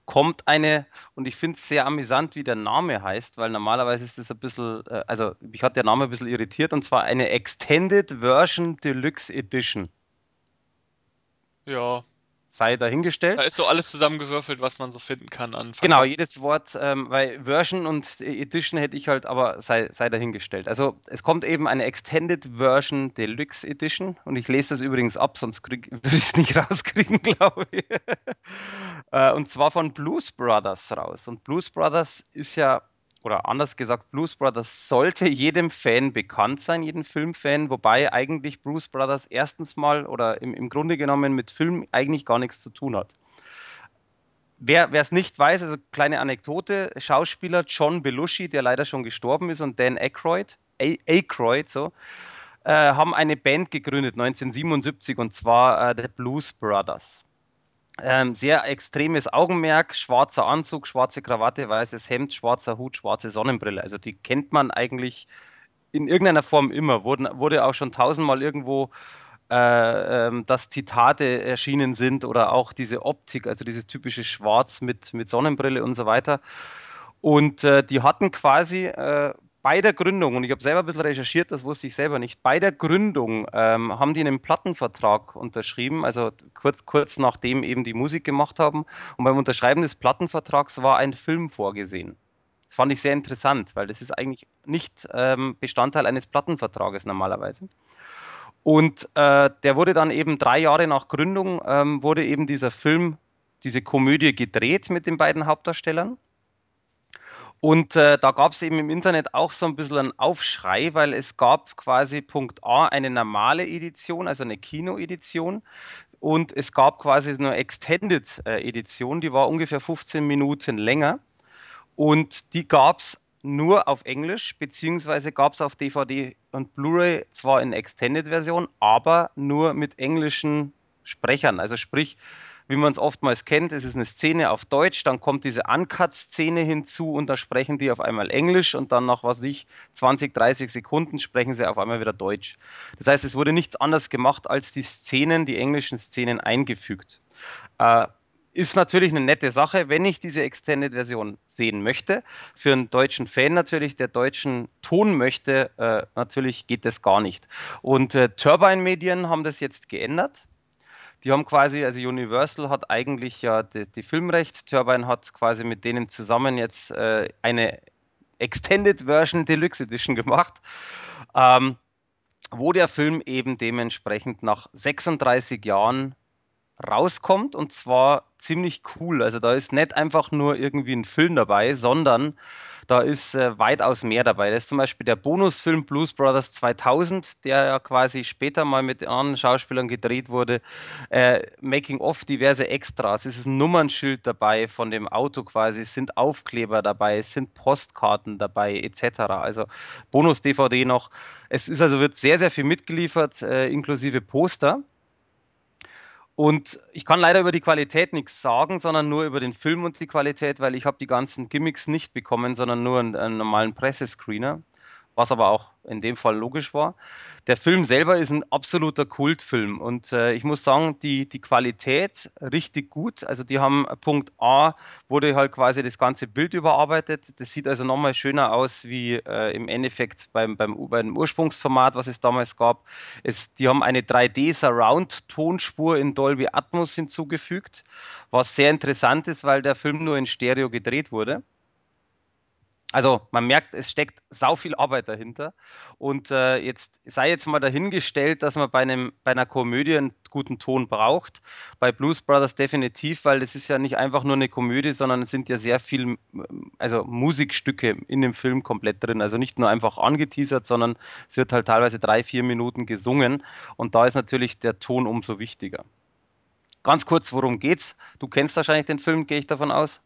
kommt eine, und ich finde es sehr amüsant, wie der Name heißt, weil normalerweise ist das ein bisschen, äh, also mich hat der Name ein bisschen irritiert, und zwar eine Extended Version Deluxe Edition. Ja, sei dahingestellt. Da ist so alles zusammengewürfelt, was man so finden kann an. Genau, jedes Wort, ähm, weil Version und Edition hätte ich halt, aber sei, sei dahingestellt. Also es kommt eben eine Extended Version Deluxe Edition und ich lese das übrigens ab, sonst würde ich es nicht rauskriegen, glaube ich. äh, und zwar von Blues Brothers raus. Und Blues Brothers ist ja oder anders gesagt, Blues Brothers sollte jedem Fan bekannt sein, jedem Filmfan, wobei eigentlich Bruce Brothers erstens mal oder im, im Grunde genommen mit Film eigentlich gar nichts zu tun hat. Wer es nicht weiß, also kleine Anekdote, Schauspieler John Belushi, der leider schon gestorben ist, und Dan Aykroyd, Aykroyd so, äh, haben eine Band gegründet 1977 und zwar äh, The Blues Brothers. Ähm, sehr extremes Augenmerk, schwarzer Anzug, schwarze Krawatte, weißes Hemd, schwarzer Hut, schwarze Sonnenbrille. Also die kennt man eigentlich in irgendeiner Form immer. Wurde, wurde auch schon tausendmal irgendwo, äh, ähm, dass Zitate erschienen sind oder auch diese Optik, also dieses typische Schwarz mit, mit Sonnenbrille und so weiter. Und äh, die hatten quasi äh, bei der Gründung, und ich habe selber ein bisschen recherchiert, das wusste ich selber nicht, bei der Gründung ähm, haben die einen Plattenvertrag unterschrieben, also kurz, kurz nachdem eben die Musik gemacht haben. Und beim Unterschreiben des Plattenvertrags war ein Film vorgesehen. Das fand ich sehr interessant, weil das ist eigentlich nicht ähm, Bestandteil eines Plattenvertrages normalerweise. Und äh, der wurde dann eben drei Jahre nach Gründung, ähm, wurde eben dieser Film, diese Komödie gedreht mit den beiden Hauptdarstellern. Und äh, da gab es eben im Internet auch so ein bisschen einen Aufschrei, weil es gab quasi Punkt A eine normale Edition, also eine Kino-Edition. Und es gab quasi eine Extended-Edition, die war ungefähr 15 Minuten länger. Und die gab es nur auf Englisch, beziehungsweise gab es auf DVD und Blu-ray zwar in Extended-Version, aber nur mit englischen Sprechern. Also sprich, wie man es oftmals kennt, es ist eine Szene auf Deutsch, dann kommt diese Uncut-Szene hinzu und da sprechen die auf einmal Englisch und dann nach, was ich, 20, 30 Sekunden sprechen sie auf einmal wieder Deutsch. Das heißt, es wurde nichts anderes gemacht, als die Szenen, die englischen Szenen eingefügt. Äh, ist natürlich eine nette Sache, wenn ich diese Extended-Version sehen möchte. Für einen deutschen Fan natürlich, der deutschen Ton möchte, äh, natürlich geht das gar nicht. Und äh, Turbine-Medien haben das jetzt geändert die haben quasi, also Universal hat eigentlich ja die, die Filmrechts, Turbine hat quasi mit denen zusammen jetzt äh, eine Extended Version Deluxe Edition gemacht, ähm, wo der Film eben dementsprechend nach 36 Jahren rauskommt und zwar ziemlich cool. Also da ist nicht einfach nur irgendwie ein Film dabei, sondern da ist äh, weitaus mehr dabei. Da ist zum Beispiel der Bonusfilm Blues Brothers 2000, der ja quasi später mal mit anderen Schauspielern gedreht wurde. Äh, Making of diverse Extras. Es ist ein Nummernschild dabei von dem Auto quasi. Es sind Aufkleber dabei, es sind Postkarten dabei, etc. Also Bonus-DVD noch. Es ist also wird sehr, sehr viel mitgeliefert, äh, inklusive Poster. Und ich kann leider über die Qualität nichts sagen, sondern nur über den Film und die Qualität, weil ich habe die ganzen Gimmicks nicht bekommen, sondern nur einen, einen normalen Pressescreener was aber auch in dem Fall logisch war. Der Film selber ist ein absoluter Kultfilm und äh, ich muss sagen, die, die Qualität richtig gut. Also die haben Punkt A, wurde halt quasi das ganze Bild überarbeitet. Das sieht also nochmal schöner aus wie äh, im Endeffekt beim, beim, beim Ursprungsformat, was es damals gab. Es, die haben eine 3D-Surround-Tonspur in Dolby Atmos hinzugefügt, was sehr interessant ist, weil der Film nur in Stereo gedreht wurde. Also man merkt, es steckt sau viel Arbeit dahinter. Und äh, jetzt sei jetzt mal dahingestellt, dass man bei, einem, bei einer Komödie einen guten Ton braucht. Bei Blues Brothers definitiv, weil es ist ja nicht einfach nur eine Komödie, sondern es sind ja sehr viel, also Musikstücke in dem Film komplett drin. Also nicht nur einfach angeteasert, sondern es wird halt teilweise drei, vier Minuten gesungen. Und da ist natürlich der Ton umso wichtiger. Ganz kurz, worum geht's? Du kennst wahrscheinlich den Film, gehe ich davon aus?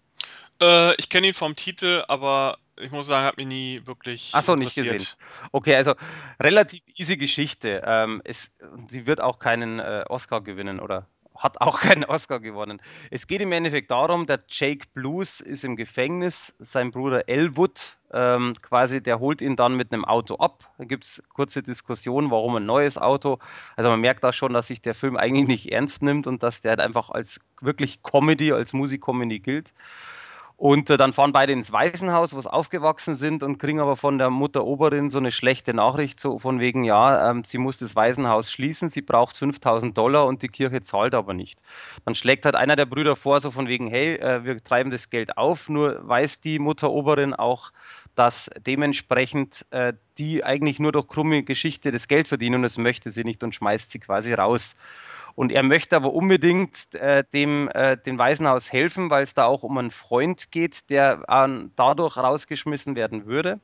Äh, ich kenne ihn vom Titel, aber ich muss sagen, hat mich nie wirklich. Achso, nicht gesehen. Okay, also relativ easy Geschichte. Ähm, es, sie wird auch keinen äh, Oscar gewinnen oder hat auch keinen Oscar gewonnen. Es geht im Endeffekt darum, der Jake Blues ist im Gefängnis, sein Bruder Elwood ähm, quasi, der holt ihn dann mit einem Auto ab. Da gibt es kurze Diskussionen, warum ein neues Auto. Also man merkt da schon, dass sich der Film eigentlich nicht ernst nimmt und dass der halt einfach als wirklich Comedy, als Musikcomedy gilt. Und äh, dann fahren beide ins Waisenhaus, wo sie aufgewachsen sind und kriegen aber von der Mutter Oberin so eine schlechte Nachricht, so von wegen, ja, ähm, sie muss das Waisenhaus schließen, sie braucht 5000 Dollar und die Kirche zahlt aber nicht. Dann schlägt halt einer der Brüder vor, so von wegen, hey, äh, wir treiben das Geld auf, nur weiß die Mutter Oberin auch, dass dementsprechend äh, die eigentlich nur durch krumme Geschichte das Geld verdienen und das möchte sie nicht und schmeißt sie quasi raus. Und er möchte aber unbedingt äh, dem äh, dem Waisenhaus helfen, weil es da auch um einen Freund geht, der äh, dadurch rausgeschmissen werden würde.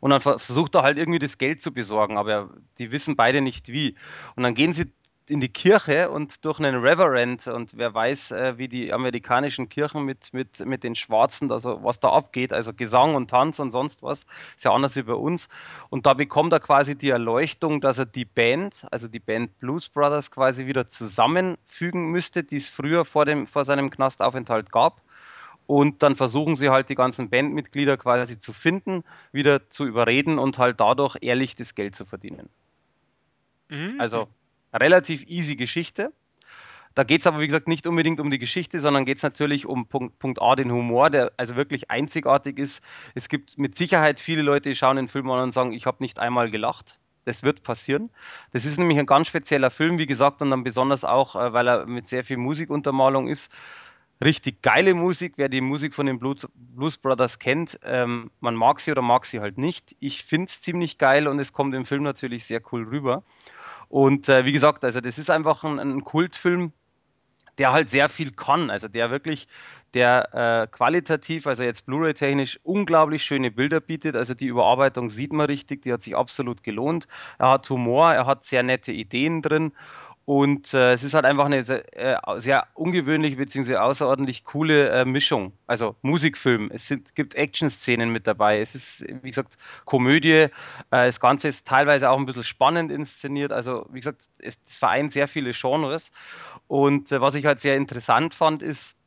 Und dann versucht er halt irgendwie das Geld zu besorgen, aber die wissen beide nicht wie. Und dann gehen sie in die Kirche und durch einen Reverend und wer weiß, äh, wie die amerikanischen Kirchen mit, mit, mit den Schwarzen, also was da abgeht, also Gesang und Tanz und sonst was, ist ja anders wie bei uns. Und da bekommt er quasi die Erleuchtung, dass er die Band, also die Band Blues Brothers quasi wieder zusammenfügen müsste, die es früher vor, dem, vor seinem Knastaufenthalt gab. Und dann versuchen sie halt die ganzen Bandmitglieder quasi zu finden, wieder zu überreden und halt dadurch ehrlich das Geld zu verdienen. Mhm. Also relativ easy Geschichte. Da geht es aber, wie gesagt, nicht unbedingt um die Geschichte, sondern geht es natürlich um Punkt, Punkt, A, den Humor, der also wirklich einzigartig ist. Es gibt mit Sicherheit viele Leute, die schauen den Film an und sagen, ich habe nicht einmal gelacht. Das wird passieren. Das ist nämlich ein ganz spezieller Film, wie gesagt, und dann besonders auch, äh, weil er mit sehr viel Musikuntermalung ist. Richtig geile Musik, wer die Musik von den Blues, Brothers kennt, ähm, man mag sie oder mag sie halt nicht. Ich finde es ziemlich geil und es kommt im Film natürlich sehr cool rüber. Und äh, wie gesagt, also das ist einfach ein, ein, Kultfilm, der halt sehr viel kann. Also der wirklich, der äh, qualitativ, also jetzt Blu-ray-technisch unglaublich schöne Bilder bietet. Also die Überarbeitung sieht man richtig, die hat sich absolut gelohnt. Er hat Humor, er hat sehr nette Ideen drin und äh, es ist halt einfach eine sehr, äh, sehr ungewöhnliche bzw. außerordentlich coole äh, Mischung. Also Musikfilm, es sind, gibt Action-Szenen mit dabei, es ist, wie gesagt, Komödie. Äh, das Ganze ist teilweise auch ein bisschen spannend inszeniert. Also, wie gesagt, es, es vereint sehr viele Genres. Und äh, was ich halt sehr interessant fand, ist,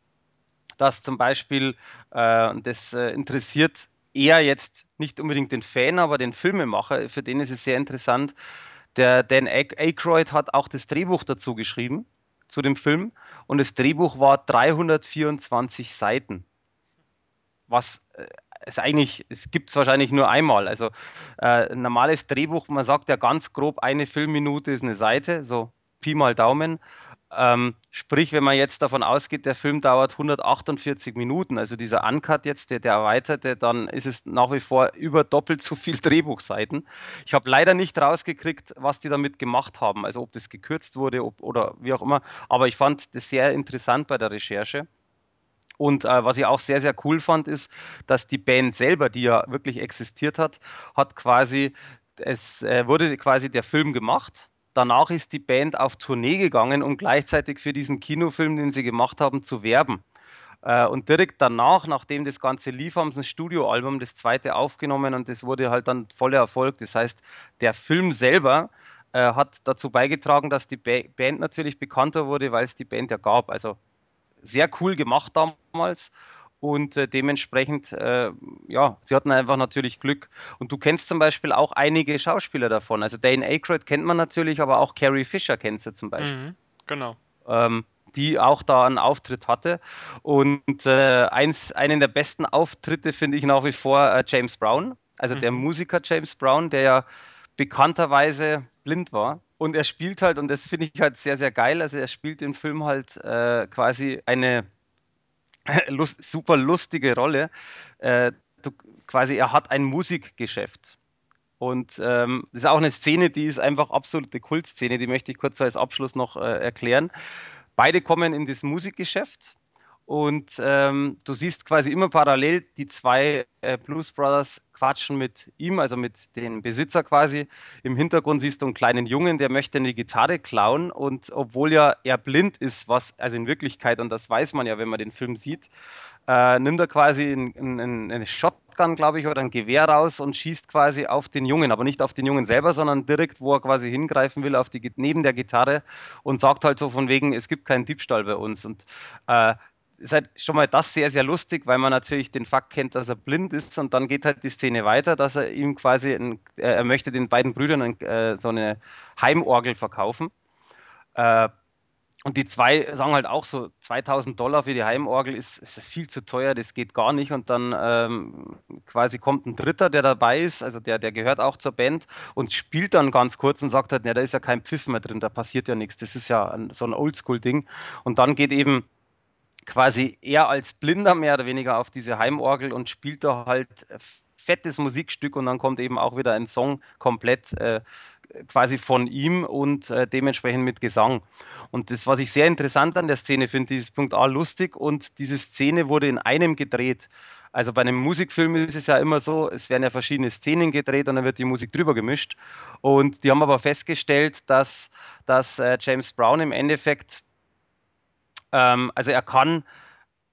dass zum Beispiel, äh, das interessiert eher jetzt nicht unbedingt den Fan, aber den Filmemacher, für den ist es sehr interessant, der Dan Aykroyd hat auch das Drehbuch dazu geschrieben, zu dem Film. Und das Drehbuch war 324 Seiten. Was äh, es eigentlich, es gibt es wahrscheinlich nur einmal. Also äh, ein normales Drehbuch, man sagt ja ganz grob, eine Filmminute ist eine Seite, so Pi mal Daumen. Ähm, sprich, wenn man jetzt davon ausgeht, der Film dauert 148 Minuten, also dieser Uncut jetzt, der, der erweiterte, dann ist es nach wie vor über doppelt so viel Drehbuchseiten. Ich habe leider nicht rausgekriegt, was die damit gemacht haben, also ob das gekürzt wurde ob, oder wie auch immer, aber ich fand das sehr interessant bei der Recherche. Und äh, was ich auch sehr, sehr cool fand, ist, dass die Band selber, die ja wirklich existiert hat, hat quasi, es äh, wurde quasi der Film gemacht danach ist die Band auf Tournee gegangen, um gleichzeitig für diesen Kinofilm, den sie gemacht haben, zu werben. Äh, und direkt danach, nachdem das Ganze lief, haben sie ein Studioalbum, das zweite aufgenommen und das wurde halt dann voller Erfolg. Das heißt, der Film selber äh, hat dazu beigetragen, dass die Band natürlich bekannter wurde, weil es die Band ja gab. Also sehr cool gemacht damals und äh, dementsprechend, äh, ja, sie hatten einfach natürlich Glück. Und du kennst zum Beispiel auch einige Schauspieler davon. Also Dane Aykroyd kennt man natürlich, aber auch Carrie Fisher kennst du zum Beispiel. Mhm, genau. Ähm, die auch da einen Auftritt hatte. Und äh, eins, einen der besten Auftritte finde ich nach wie vor äh, James Brown, also mhm. der Musiker James Brown, der ja bekannterweise blind war. Und er spielt halt, und das finde ich halt sehr, sehr geil, also er spielt im Film halt äh, quasi eine lust, super lustige Rolle. Äh, du, quasi, er hat ein Musikgeschäft. Und ähm, das ist auch eine Szene, die ist einfach absolute Kultszene, die möchte ich kurz als Abschluss noch äh, erklären. Beide kommen in das Musikgeschäft und ähm, du siehst quasi immer parallel die zwei äh, Blues Brothers quatschen mit ihm, also mit dem Besitzer quasi. Im Hintergrund siehst du einen kleinen Jungen, der möchte eine Gitarre klauen und obwohl ja er blind ist, was also in Wirklichkeit, und das weiß man ja, wenn man den Film sieht, äh, nimmt er quasi in, in, in eine Shotgun, glaube ich, oder ein Gewehr raus und schießt quasi auf den Jungen, aber nicht auf den Jungen selber, sondern direkt, wo er quasi hingreifen will, auf die, neben der Gitarre und sagt halt so von wegen, es gibt keinen Diebstahl bei uns. Und äh, ist halt schon mal das sehr, sehr lustig, weil man natürlich den Fakt kennt, dass er blind ist und dann geht halt die Szene weiter, dass er ihm quasi, ein, äh, er möchte den beiden Brüdern ein, äh, so eine Heimorgel verkaufen. Äh, und die zwei sagen halt auch so, 2000 Dollar für die Heimorgel ist, ist viel zu teuer, das geht gar nicht. Und dann ähm, quasi kommt ein Dritter, der dabei ist, also der, der gehört auch zur Band und spielt dann ganz kurz und sagt halt, ja, da ist ja kein Pfiff mehr drin, da passiert ja nichts. Das ist ja ein, so ein Oldschool-Ding. Und dann geht eben quasi er als Blinder mehr oder weniger auf diese Heimorgel und spielt da halt fettes Musikstück und dann kommt eben auch wieder ein Song komplett äh, quasi von ihm und äh, dementsprechend mit Gesang. Und das, was ich sehr interessant an der Szene finde, dieses Punkt A lustig und diese Szene wurde in einem gedreht. Also bei einem Musikfilm ist es ja immer so, es werden ja verschiedene Szenen gedreht und dann wird die Musik drüber gemischt. Und die haben aber festgestellt, dass, dass äh, James Brown im Endeffekt, ähm, also er kann,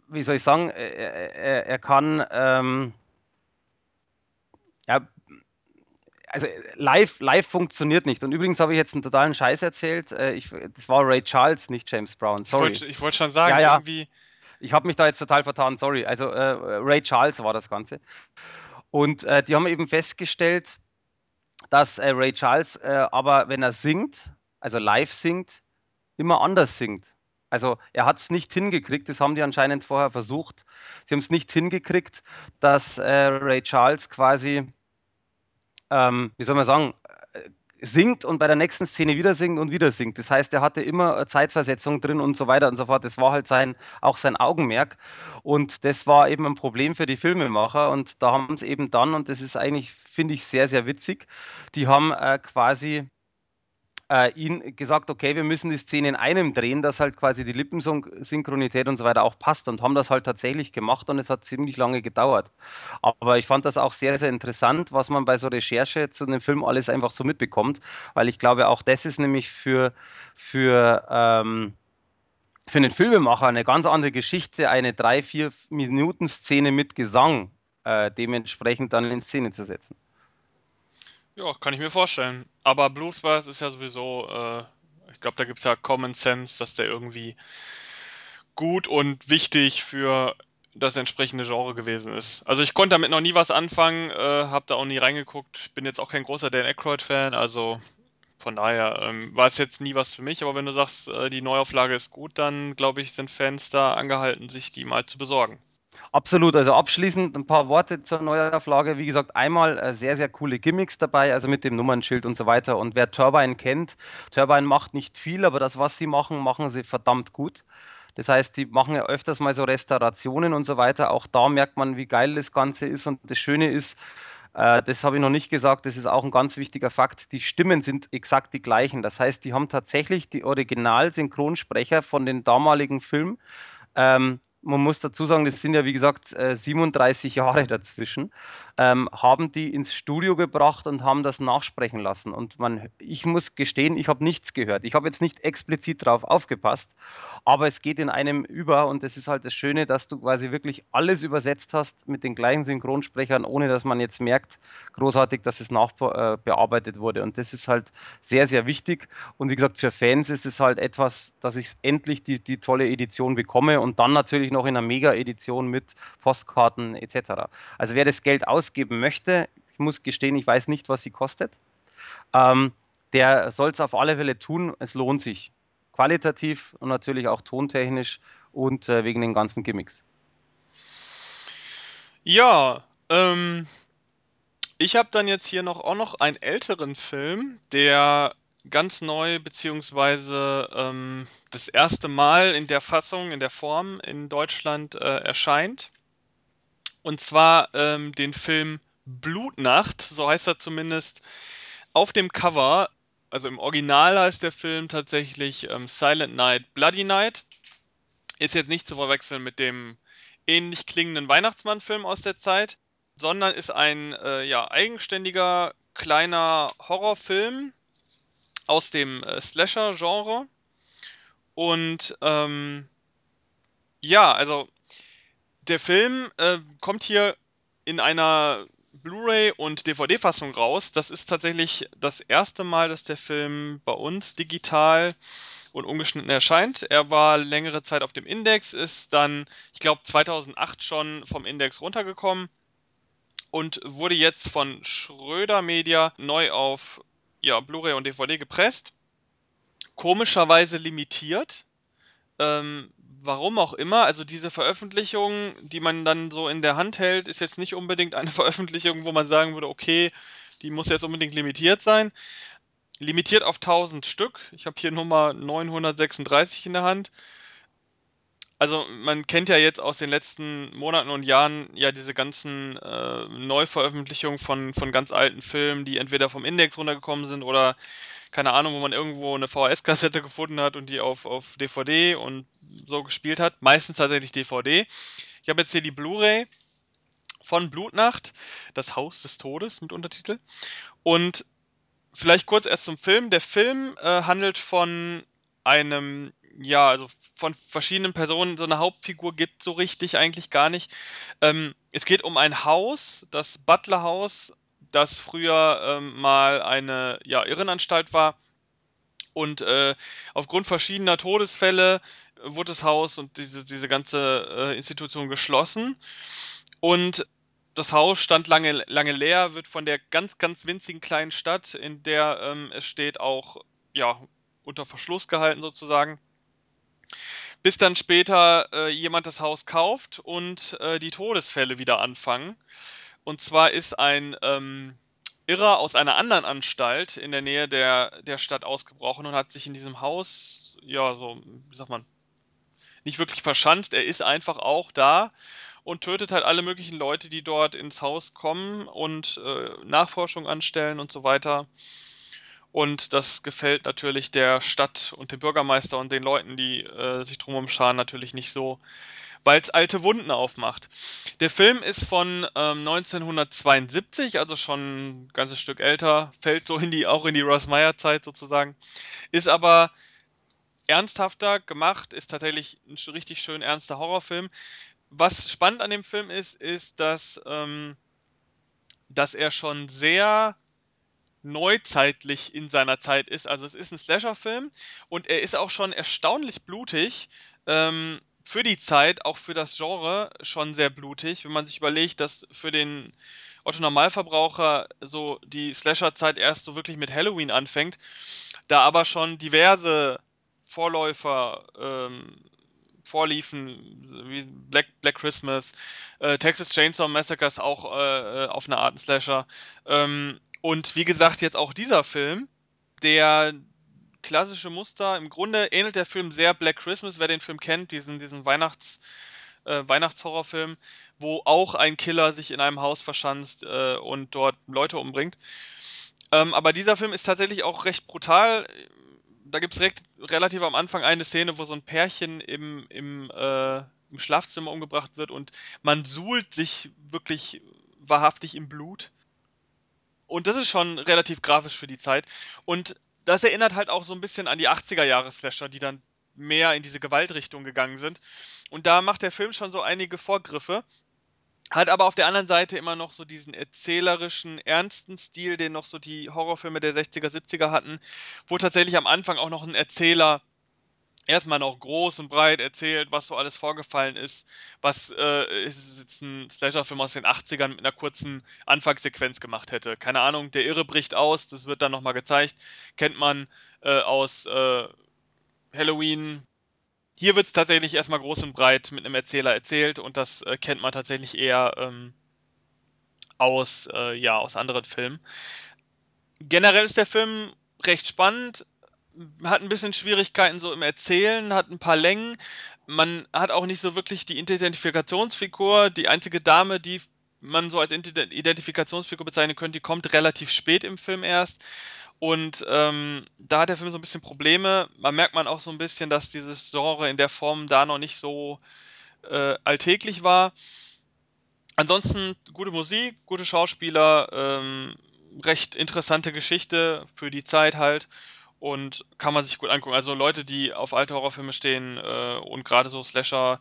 wie soll ich sagen, er, er, er kann, ähm, ja, also live, live funktioniert nicht. Und übrigens habe ich jetzt einen totalen Scheiß erzählt. Äh, ich, das war Ray Charles, nicht James Brown. Sorry. Ich wollte wollt schon sagen, ja, ja. irgendwie. Ich habe mich da jetzt total vertan, sorry. Also äh, Ray Charles war das Ganze. Und äh, die haben eben festgestellt, dass äh, Ray Charles äh, aber, wenn er singt, also live singt, immer anders singt. Also er hat es nicht hingekriegt, das haben die anscheinend vorher versucht. Sie haben es nicht hingekriegt, dass äh, Ray Charles quasi ähm, wie soll man sagen, äh, singt und bei der nächsten Szene wieder singt und wieder singt. Das heißt, er hatte immer Zeitversetzung drin und so weiter und so fort. Das war halt sein, auch sein Augenmerk. Und das war eben ein Problem für die Filmemacher. Und da haben sie eben dann, und das ist eigentlich, finde ich, sehr, sehr witzig, die haben äh, quasi äh, ihn gesagt, okay, wir müssen die Szene in einem drehen, dass halt quasi die Lippensynchronität und so weiter auch passt und haben das halt tatsächlich gemacht und es hat ziemlich lange gedauert. Aber ich fand das auch sehr, sehr interessant, was man bei so Recherche zu einem Film alles einfach so mitbekommt, weil ich glaube, auch das ist nämlich für, für ähm, für einen Filmemacher eine ganz andere Geschichte, eine drei, vier Minuten Szene mit Gesang äh, dementsprechend dann in Szene zu setzen. Ja, kann ich mir vorstellen. Aber Bluesbars ist ja sowieso, äh, ich glaube, da gibt es ja Common Sense, dass der irgendwie gut und wichtig für das entsprechende Genre gewesen ist. Also ich konnte damit noch nie was anfangen, äh, habe da auch nie reingeguckt, bin jetzt auch kein großer Dan Aykroyd-Fan, also von daher ähm, war es jetzt nie was für mich, aber wenn du sagst, äh, die Neuauflage ist gut, dann glaube ich, sind Fans da angehalten, sich die mal zu besorgen. Absolut, also abschließend ein paar Worte zur Neuauflage. Wie gesagt, einmal äh, sehr, sehr coole Gimmicks dabei, also mit dem Nummernschild und so weiter. Und wer Turbine kennt, Turbine macht nicht viel, aber das, was sie machen, machen sie verdammt gut. Das heißt, die machen ja öfters mal so Restaurationen und so weiter. Auch da merkt man, wie geil das Ganze ist. Und das Schöne ist, äh, das habe ich noch nicht gesagt, das ist auch ein ganz wichtiger Fakt, die Stimmen sind exakt die gleichen. Das heißt, die haben tatsächlich die Original-Synchronsprecher von den damaligen Filmen ähm, man muss dazu sagen, das sind ja wie gesagt 37 äh, Jahre dazwischen, ähm, haben die ins Studio gebracht und haben das nachsprechen lassen. Und man, ich muss gestehen, ich habe nichts gehört. Ich habe jetzt nicht explizit drauf aufgepasst, aber es geht in einem über und das ist halt das Schöne, dass du quasi wirklich alles übersetzt hast mit den gleichen Synchronsprechern, ohne dass man jetzt merkt, großartig, dass es nachbearbeitet äh, wurde. Und das ist halt sehr, sehr wichtig. Und wie gesagt, für Fans ist es halt etwas, dass ich endlich die, die tolle Edition bekomme und dann natürlich natürlich noch in einer Mega-Edition mit Postkarten etc. Also wer das Geld ausgeben möchte, ich muss gestehen, ich weiß nicht, was sie kostet, ähm, der soll es auf alle Fälle tun. Es lohnt sich. Qualitativ und natürlich auch tontechnisch und äh, wegen den ganzen Gimmicks. Ja, ähm, ich habe dann jetzt hier noch auch noch einen älteren Film, der ganz neu, beziehungsweise ähm, das erste Mal in der Fassung, in der Form in Deutschland äh, erscheint. Und zwar ähm, den Film Blutnacht, so heißt er zumindest auf dem Cover. Also im Original heißt der Film tatsächlich ähm, Silent Night, Bloody Night. Ist jetzt nicht zu verwechseln mit dem ähnlich klingenden Weihnachtsmann-Film aus der Zeit, sondern ist ein äh, ja, eigenständiger kleiner Horrorfilm aus dem äh, Slasher-Genre. Und ähm, ja, also der Film äh, kommt hier in einer Blu-ray und DVD-Fassung raus. Das ist tatsächlich das erste Mal, dass der Film bei uns digital und ungeschnitten erscheint. Er war längere Zeit auf dem Index, ist dann, ich glaube, 2008 schon vom Index runtergekommen und wurde jetzt von Schröder Media neu auf ja, Blu-ray und DVD gepresst. Komischerweise limitiert. Ähm, warum auch immer, also diese Veröffentlichung, die man dann so in der Hand hält, ist jetzt nicht unbedingt eine Veröffentlichung, wo man sagen würde, okay, die muss jetzt unbedingt limitiert sein. Limitiert auf 1000 Stück. Ich habe hier Nummer 936 in der Hand. Also man kennt ja jetzt aus den letzten Monaten und Jahren ja diese ganzen äh, Neuveröffentlichungen von, von ganz alten Filmen, die entweder vom Index runtergekommen sind oder keine Ahnung, wo man irgendwo eine VHS-Kassette gefunden hat und die auf, auf DVD und so gespielt hat. Meistens tatsächlich DVD. Ich habe jetzt hier die Blu-ray von Blutnacht, das Haus des Todes mit Untertitel. Und vielleicht kurz erst zum Film. Der Film äh, handelt von einem, ja, also von verschiedenen Personen. So eine Hauptfigur gibt so richtig eigentlich gar nicht. Ähm, es geht um ein Haus, das Butler-Haus das früher ähm, mal eine ja, Irrenanstalt war. Und äh, aufgrund verschiedener Todesfälle wurde das Haus und diese, diese ganze äh, Institution geschlossen. Und das Haus stand lange, lange leer, wird von der ganz, ganz winzigen kleinen Stadt, in der ähm, es steht, auch ja, unter Verschluss gehalten sozusagen. Bis dann später äh, jemand das Haus kauft und äh, die Todesfälle wieder anfangen. Und zwar ist ein ähm, Irrer aus einer anderen Anstalt in der Nähe der, der Stadt ausgebrochen und hat sich in diesem Haus, ja, so, wie sagt man, nicht wirklich verschanzt. Er ist einfach auch da und tötet halt alle möglichen Leute, die dort ins Haus kommen und äh, Nachforschung anstellen und so weiter. Und das gefällt natürlich der Stadt und dem Bürgermeister und den Leuten, die äh, sich drumherum scharen, natürlich nicht so weil es alte Wunden aufmacht. Der Film ist von ähm, 1972, also schon ein ganzes Stück älter, fällt so in die, auch in die Ross Meyer Zeit sozusagen, ist aber ernsthafter gemacht, ist tatsächlich ein richtig schön ernster Horrorfilm. Was spannend an dem Film ist, ist, dass, ähm, dass er schon sehr neuzeitlich in seiner Zeit ist. Also es ist ein Slasher-Film und er ist auch schon erstaunlich blutig. Ähm, für die Zeit, auch für das Genre, schon sehr blutig. Wenn man sich überlegt, dass für den Otto Normalverbraucher so die Slasher-Zeit erst so wirklich mit Halloween anfängt, da aber schon diverse Vorläufer ähm, vorliefen, wie Black, Black Christmas, äh, Texas Chainsaw Massacres auch äh, auf eine Art Slasher. Ähm, und wie gesagt, jetzt auch dieser Film, der klassische Muster. Im Grunde ähnelt der Film sehr Black Christmas, wer den Film kennt, diesen, diesen Weihnachts, äh, Weihnachtshorrorfilm, wo auch ein Killer sich in einem Haus verschanzt äh, und dort Leute umbringt. Ähm, aber dieser Film ist tatsächlich auch recht brutal. Da gibt es relativ am Anfang eine Szene, wo so ein Pärchen im, im, äh, im Schlafzimmer umgebracht wird und man suhlt sich wirklich wahrhaftig im Blut. Und das ist schon relativ grafisch für die Zeit. Und das erinnert halt auch so ein bisschen an die 80er Jahre Slasher, die dann mehr in diese Gewaltrichtung gegangen sind. Und da macht der Film schon so einige Vorgriffe. Hat aber auf der anderen Seite immer noch so diesen erzählerischen, ernsten Stil, den noch so die Horrorfilme der 60er, 70er hatten, wo tatsächlich am Anfang auch noch ein Erzähler erstmal noch groß und breit erzählt, was so alles vorgefallen ist, was äh, ist jetzt ein Slasher-Film aus den 80ern mit einer kurzen Anfangssequenz gemacht hätte. Keine Ahnung, der Irre bricht aus, das wird dann nochmal gezeigt, kennt man äh, aus äh, Halloween. Hier wird es tatsächlich erstmal groß und breit mit einem Erzähler erzählt und das äh, kennt man tatsächlich eher ähm, aus, äh, ja, aus anderen Filmen. Generell ist der Film recht spannend, hat ein bisschen Schwierigkeiten so im Erzählen, hat ein paar Längen. Man hat auch nicht so wirklich die Identifikationsfigur. Die einzige Dame, die man so als Identifikationsfigur bezeichnen könnte, die kommt relativ spät im Film erst. Und ähm, da hat der Film so ein bisschen Probleme. Man merkt man auch so ein bisschen, dass dieses Genre in der Form da noch nicht so äh, alltäglich war. Ansonsten gute Musik, gute Schauspieler, ähm, recht interessante Geschichte für die Zeit halt und kann man sich gut angucken. Also Leute, die auf alte Horrorfilme stehen äh, und gerade so Slasher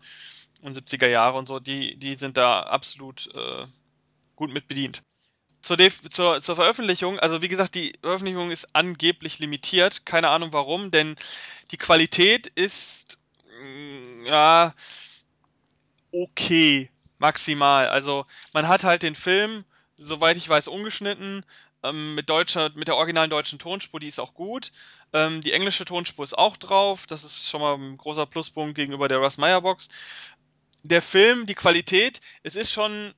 und 70er Jahre und so, die, die sind da absolut äh, gut mit bedient. Zur, zur, zur Veröffentlichung, also wie gesagt, die Veröffentlichung ist angeblich limitiert, keine Ahnung warum, denn die Qualität ist mm, ja okay, maximal. Also man hat halt den Film, soweit ich weiß, ungeschnitten ähm, mit deutscher, mit der originalen deutschen Tonspur, die ist auch gut. Ähm, die englische Tonspur ist auch drauf. Das ist schon mal ein großer Pluspunkt gegenüber der Russ Meyer Box. Der Film, die Qualität, es ist schon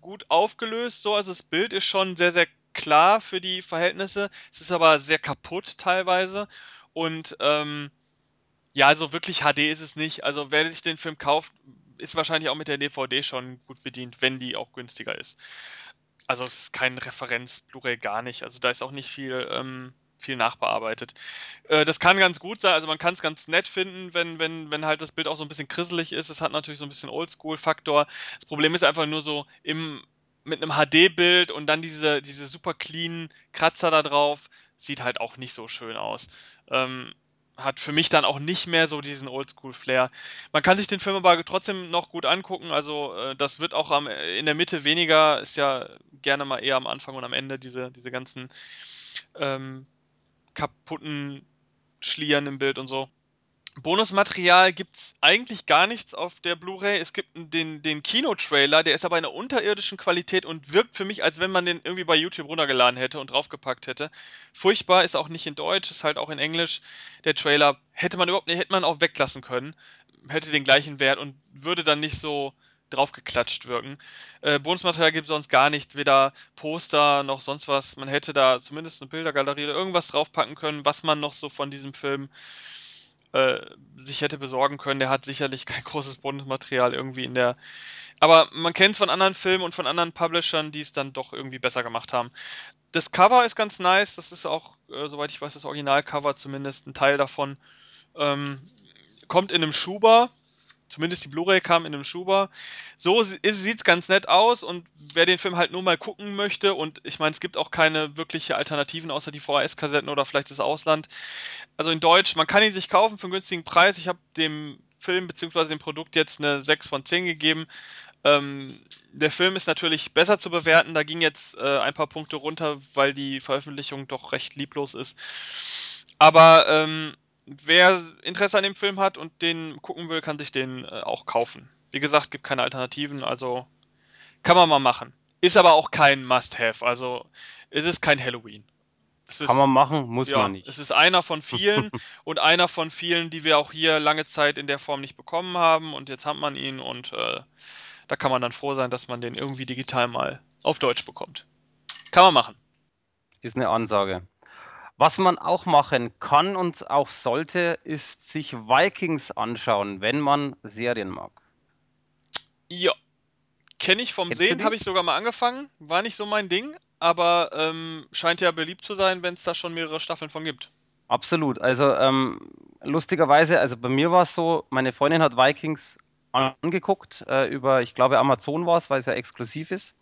gut aufgelöst, so, also das Bild ist schon sehr, sehr klar für die Verhältnisse. Es ist aber sehr kaputt teilweise. Und ähm, ja, also wirklich HD ist es nicht. Also wer sich den Film kauft, ist wahrscheinlich auch mit der DVD schon gut bedient, wenn die auch günstiger ist. Also es ist kein Referenz Blu-ray gar nicht. Also da ist auch nicht viel ähm, viel nachbearbeitet. Äh, das kann ganz gut sein, also man kann es ganz nett finden, wenn, wenn, wenn halt das Bild auch so ein bisschen krisselig ist. Es hat natürlich so ein bisschen Oldschool-Faktor. Das Problem ist einfach nur so im mit einem HD-Bild und dann diese, diese super clean Kratzer da drauf, sieht halt auch nicht so schön aus. Ähm, hat für mich dann auch nicht mehr so diesen Oldschool-Flair. Man kann sich den Film aber trotzdem noch gut angucken, also äh, das wird auch am, in der Mitte weniger, ist ja gerne mal eher am Anfang und am Ende diese, diese ganzen ähm, kaputten Schlieren im Bild und so. Bonusmaterial gibt's eigentlich gar nichts auf der Blu-ray. Es gibt den, den Kinotrailer, der ist aber in einer unterirdischen Qualität und wirkt für mich, als wenn man den irgendwie bei YouTube runtergeladen hätte und draufgepackt hätte. Furchtbar, ist auch nicht in Deutsch, ist halt auch in Englisch. Der Trailer hätte man überhaupt nicht, hätte man auch weglassen können. Hätte den gleichen Wert und würde dann nicht so draufgeklatscht wirken. Äh, Bonusmaterial gibt sonst gar nichts, weder Poster noch sonst was. Man hätte da zumindest eine Bildergalerie oder irgendwas draufpacken können, was man noch so von diesem Film äh, sich hätte besorgen können. Der hat sicherlich kein großes Bonusmaterial irgendwie in der. Aber man kennt es von anderen Filmen und von anderen Publishern, die es dann doch irgendwie besser gemacht haben. Das Cover ist ganz nice. Das ist auch, äh, soweit ich weiß, das Originalcover zumindest ein Teil davon. Ähm, kommt in einem Schuber zumindest die Blu-ray kam in einem Schuber. So sieht es ganz nett aus und wer den Film halt nur mal gucken möchte und ich meine, es gibt auch keine wirkliche Alternativen außer die VHS-Kassetten oder vielleicht das Ausland. Also in Deutsch, man kann ihn sich kaufen für einen günstigen Preis. Ich habe dem Film bzw. dem Produkt jetzt eine 6 von 10 gegeben. Ähm, der Film ist natürlich besser zu bewerten. Da ging jetzt äh, ein paar Punkte runter, weil die Veröffentlichung doch recht lieblos ist. Aber ähm, wer Interesse an dem Film hat und den gucken will, kann sich den äh, auch kaufen. Wie gesagt, gibt keine Alternativen, also kann man mal machen. Ist aber auch kein Must-Have, also es ist kein Halloween. Ist, kann man machen, muss ja, man nicht. Es ist einer von vielen und einer von vielen, die wir auch hier lange Zeit in der Form nicht bekommen haben und jetzt hat man ihn und äh, da kann man dann froh sein, dass man den irgendwie digital mal auf Deutsch bekommt. Kann man machen. Ist eine Ansage. Was man auch machen kann und auch sollte, ist sich Vikings anschauen, wenn man Serien mag. Ja. Kenne ich vom Kennst Sehen, habe ich sogar mal angefangen. War nicht so mein Ding, aber ähm, scheint ja beliebt zu sein, wenn es da schon mehrere Staffeln von gibt. Absolut. Also ähm, lustigerweise, also bei mir war es so, meine Freundin hat Vikings angeguckt äh, über, ich glaube Amazon war es, weil es ja exklusiv ist.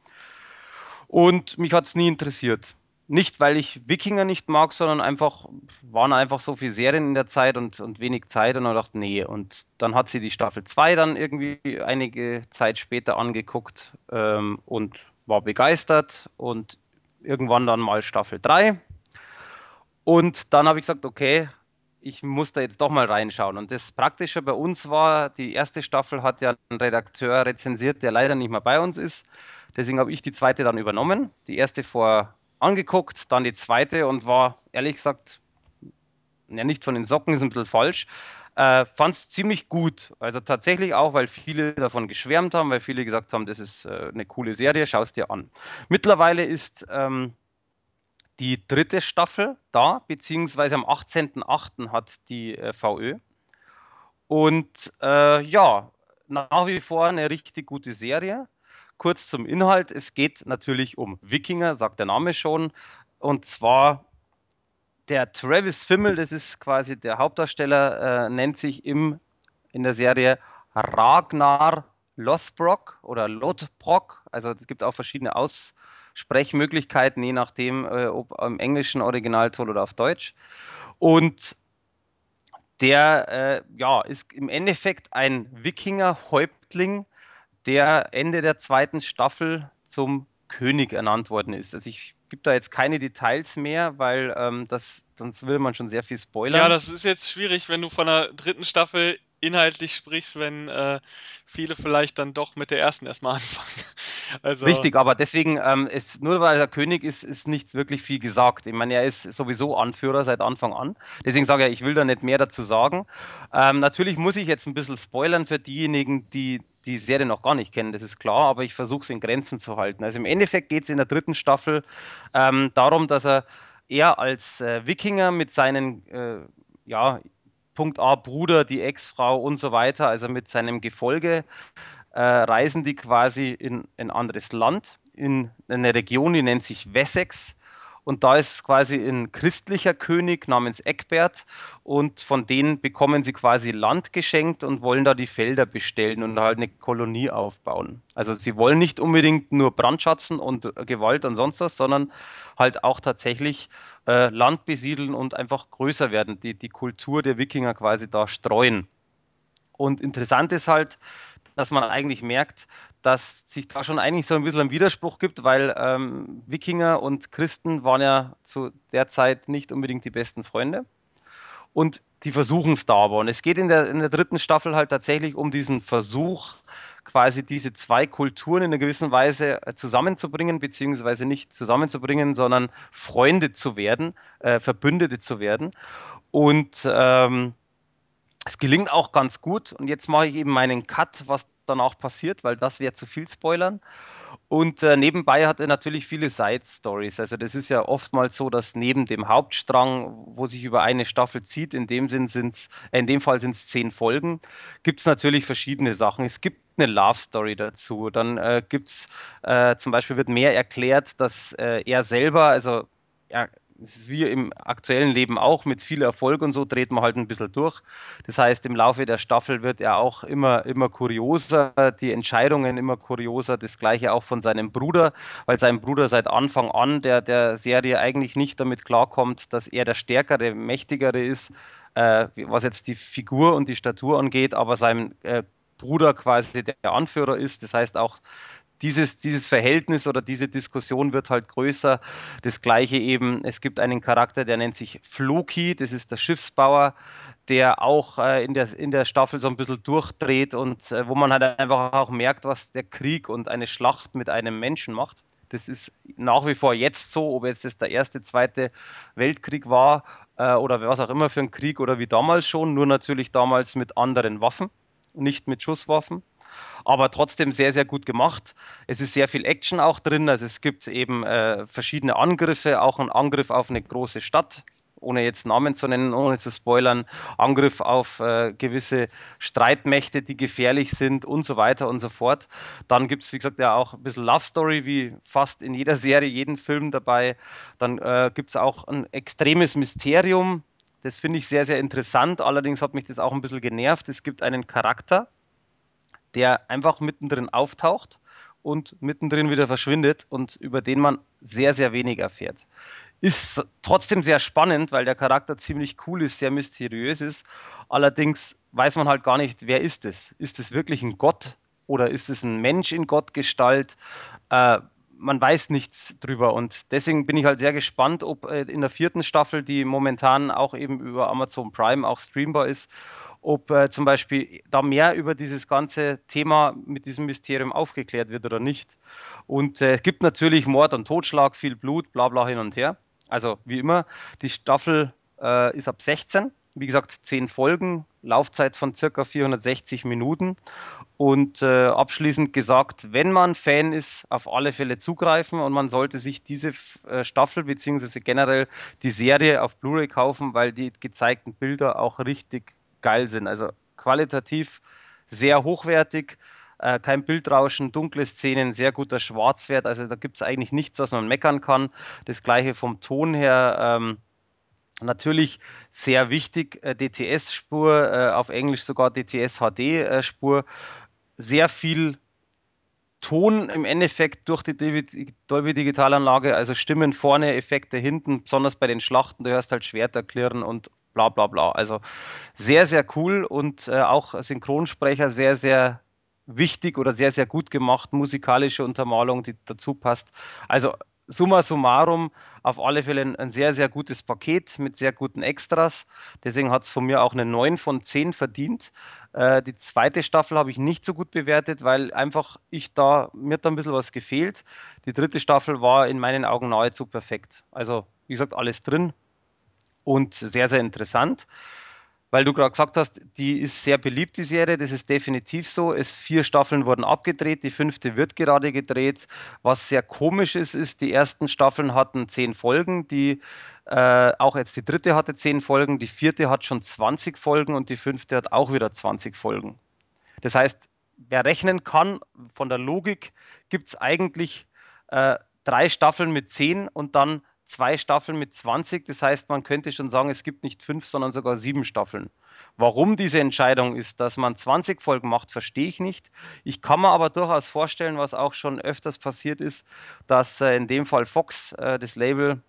Und mich hat es nie interessiert nicht, weil ich Wikinger nicht mag, sondern einfach, waren einfach so viele Serien in der Zeit und, und wenig Zeit und dann dachte, nee. Und dann hat sie die Staffel 2 dann irgendwie einige Zeit später angeguckt ähm, und war begeistert und irgendwann dann mal Staffel 3. Und dann habe ich gesagt, okay, ich muss da jetzt doch mal reinschauen. Und das Praktische bei uns war, die erste Staffel hat ja ein Redakteur rezensiert, der leider nicht mehr bei uns ist. Deswegen habe ich die zweite dann übernommen. Die erste vor angeguckt, dann die zweite und war ehrlich gesagt, ja nicht von den Socken ist ein bisschen falsch, äh, fand es ziemlich gut. Also tatsächlich auch, weil viele davon geschwärmt haben, weil viele gesagt haben, das ist äh, eine coole Serie, schau es dir an. Mittlerweile ist ähm, die dritte Staffel da, beziehungsweise am 18.08. hat die äh, VÖ. Und äh, ja, nach wie vor eine richtig gute Serie. Kurz zum Inhalt. Es geht natürlich um Wikinger, sagt der Name schon. Und zwar der Travis Fimmel, das ist quasi der Hauptdarsteller, äh, nennt sich im, in der Serie Ragnar Lothbrok oder Lothbrok. Also es gibt auch verschiedene Aussprechmöglichkeiten, je nachdem, äh, ob im englischen Originalton oder auf Deutsch. Und der äh, ja, ist im Endeffekt ein Wikinger-Häuptling, der Ende der zweiten Staffel zum König ernannt worden ist. Also ich gebe da jetzt keine Details mehr, weil ähm, das sonst will man schon sehr viel spoilern. Ja, das ist jetzt schwierig, wenn du von der dritten Staffel inhaltlich sprichst, wenn äh, viele vielleicht dann doch mit der ersten erstmal anfangen. Also Richtig, aber deswegen ähm, ist nur weil er König ist, ist nichts wirklich viel gesagt. Ich meine, er ist sowieso Anführer seit Anfang an. Deswegen sage ich, ich will da nicht mehr dazu sagen. Ähm, natürlich muss ich jetzt ein bisschen spoilern für diejenigen, die die Serie noch gar nicht kennen, das ist klar, aber ich versuche es in Grenzen zu halten. Also im Endeffekt geht es in der dritten Staffel ähm, darum, dass er er als äh, Wikinger mit seinen äh, ja, Punkt A, Bruder, die Ex-Frau und so weiter, also mit seinem Gefolge, äh, reisen die quasi in ein anderes Land, in eine Region, die nennt sich Wessex. Und da ist quasi ein christlicher König namens Eckbert und von denen bekommen sie quasi Land geschenkt und wollen da die Felder bestellen und halt eine Kolonie aufbauen. Also sie wollen nicht unbedingt nur Brandschatzen und Gewalt und sonst was, sondern halt auch tatsächlich äh, Land besiedeln und einfach größer werden, die, die Kultur der Wikinger quasi da streuen. Und interessant ist halt, dass man eigentlich merkt, dass sich da schon eigentlich so ein bisschen ein Widerspruch gibt, weil ähm, Wikinger und Christen waren ja zu der Zeit nicht unbedingt die besten Freunde. Und die versuchen es da aber. Und es geht in der, in der dritten Staffel halt tatsächlich um diesen Versuch, quasi diese zwei Kulturen in einer gewissen Weise äh, zusammenzubringen, beziehungsweise nicht zusammenzubringen, sondern Freunde zu werden, äh, Verbündete zu werden. Und ähm, es gelingt auch ganz gut. Und jetzt mache ich eben meinen Cut, was danach passiert, weil das wäre zu viel Spoilern. Und äh, nebenbei hat er natürlich viele Side-Stories. Also das ist ja oftmals so, dass neben dem Hauptstrang, wo sich über eine Staffel zieht, in dem Sinn sind's, äh, in dem Fall sind es zehn Folgen, gibt es natürlich verschiedene Sachen. Es gibt eine Love Story dazu. Dann äh, gibt es äh, zum Beispiel wird mehr erklärt, dass äh, er selber, also er es ist wie im aktuellen Leben auch, mit viel Erfolg und so dreht man halt ein bisschen durch. Das heißt, im Laufe der Staffel wird er auch immer, immer kurioser, die Entscheidungen immer kurioser, das gleiche auch von seinem Bruder, weil sein Bruder seit Anfang an der, der Serie eigentlich nicht damit klarkommt, dass er der Stärkere, Mächtigere ist, äh, was jetzt die Figur und die Statur angeht, aber sein äh, Bruder quasi der Anführer ist. Das heißt auch, dieses, dieses Verhältnis oder diese Diskussion wird halt größer. Das gleiche eben, es gibt einen Charakter, der nennt sich Floki, das ist der Schiffsbauer, der auch äh, in, der, in der Staffel so ein bisschen durchdreht und äh, wo man halt einfach auch merkt, was der Krieg und eine Schlacht mit einem Menschen macht. Das ist nach wie vor jetzt so, ob jetzt das der erste, zweite Weltkrieg war äh, oder was auch immer für ein Krieg oder wie damals schon, nur natürlich damals mit anderen Waffen, nicht mit Schusswaffen aber trotzdem sehr, sehr gut gemacht. Es ist sehr viel Action auch drin, also es gibt eben äh, verschiedene Angriffe, auch ein Angriff auf eine große Stadt, ohne jetzt Namen zu nennen, ohne zu spoilern, Angriff auf äh, gewisse Streitmächte, die gefährlich sind und so weiter und so fort. Dann gibt es, wie gesagt, ja auch ein bisschen Love Story, wie fast in jeder Serie, jeden Film dabei. Dann äh, gibt es auch ein extremes Mysterium. Das finde ich sehr, sehr interessant. Allerdings hat mich das auch ein bisschen genervt. Es gibt einen Charakter, der einfach mittendrin auftaucht und mittendrin wieder verschwindet und über den man sehr, sehr wenig erfährt. Ist trotzdem sehr spannend, weil der Charakter ziemlich cool ist, sehr mysteriös ist. Allerdings weiß man halt gar nicht, wer ist es? Ist es wirklich ein Gott oder ist es ein Mensch in Gottgestalt? Äh, man weiß nichts drüber und deswegen bin ich halt sehr gespannt, ob äh, in der vierten Staffel, die momentan auch eben über Amazon Prime auch streambar ist, ob äh, zum Beispiel da mehr über dieses ganze Thema mit diesem Mysterium aufgeklärt wird oder nicht. Und äh, es gibt natürlich Mord und Totschlag, viel Blut, bla bla hin und her. Also wie immer, die Staffel äh, ist ab 16. Wie gesagt, 10 Folgen, Laufzeit von circa 460 Minuten. Und äh, abschließend gesagt, wenn man Fan ist, auf alle Fälle zugreifen und man sollte sich diese äh, Staffel beziehungsweise generell die Serie auf Blu-ray kaufen, weil die gezeigten Bilder auch richtig geil sind. Also qualitativ sehr hochwertig, äh, kein Bildrauschen, dunkle Szenen, sehr guter Schwarzwert. Also da gibt es eigentlich nichts, was man meckern kann. Das gleiche vom Ton her. Ähm, Natürlich sehr wichtig, äh, DTS-Spur, äh, auf Englisch sogar DTS-HD-Spur. Sehr viel Ton im Endeffekt durch die Dolby Digitalanlage, also Stimmen vorne, Effekte hinten, besonders bei den Schlachten, du hörst halt Schwerter klirren und bla bla bla. Also sehr, sehr cool und äh, auch Synchronsprecher sehr, sehr wichtig oder sehr, sehr gut gemacht, musikalische Untermalung, die dazu passt. Also summa summarum auf alle Fälle ein, ein, sehr, sehr gutes Paket mit sehr guten Extras. Deswegen hat es von mir auch eine 9 von 10 verdient. Äh, die zweite Staffel habe ich nicht so gut bewertet, weil einfach ich da, mir hat da ein bisschen was gefehlt. Die dritte Staffel war in meinen Augen nahezu perfekt. Also, wie gesagt, alles drin und sehr, sehr interessant weil du gerade gesagt hast, die ist sehr beliebt, die Serie, das ist definitiv so. Es vier Staffeln wurden abgedreht, die fünfte wird gerade gedreht. Was sehr komisch ist, ist, die ersten Staffeln hatten zehn Folgen, die äh, auch jetzt die dritte hatte zehn Folgen, die vierte hat schon 20 Folgen und die fünfte hat auch wieder 20 Folgen. Das heißt, wer rechnen kann, von der Logik gibt es eigentlich äh, drei Staffeln mit zehn und dann zwei Staffeln mit 20. Das heißt, man könnte schon sagen, es gibt nicht fünf, sondern sogar sieben Staffeln. Warum diese Entscheidung ist, dass man 20 Folgen macht, verstehe ich nicht. Ich kann mir aber durchaus vorstellen, was auch schon öfters passiert ist, dass äh, in dem Fall Fox, äh, das Label,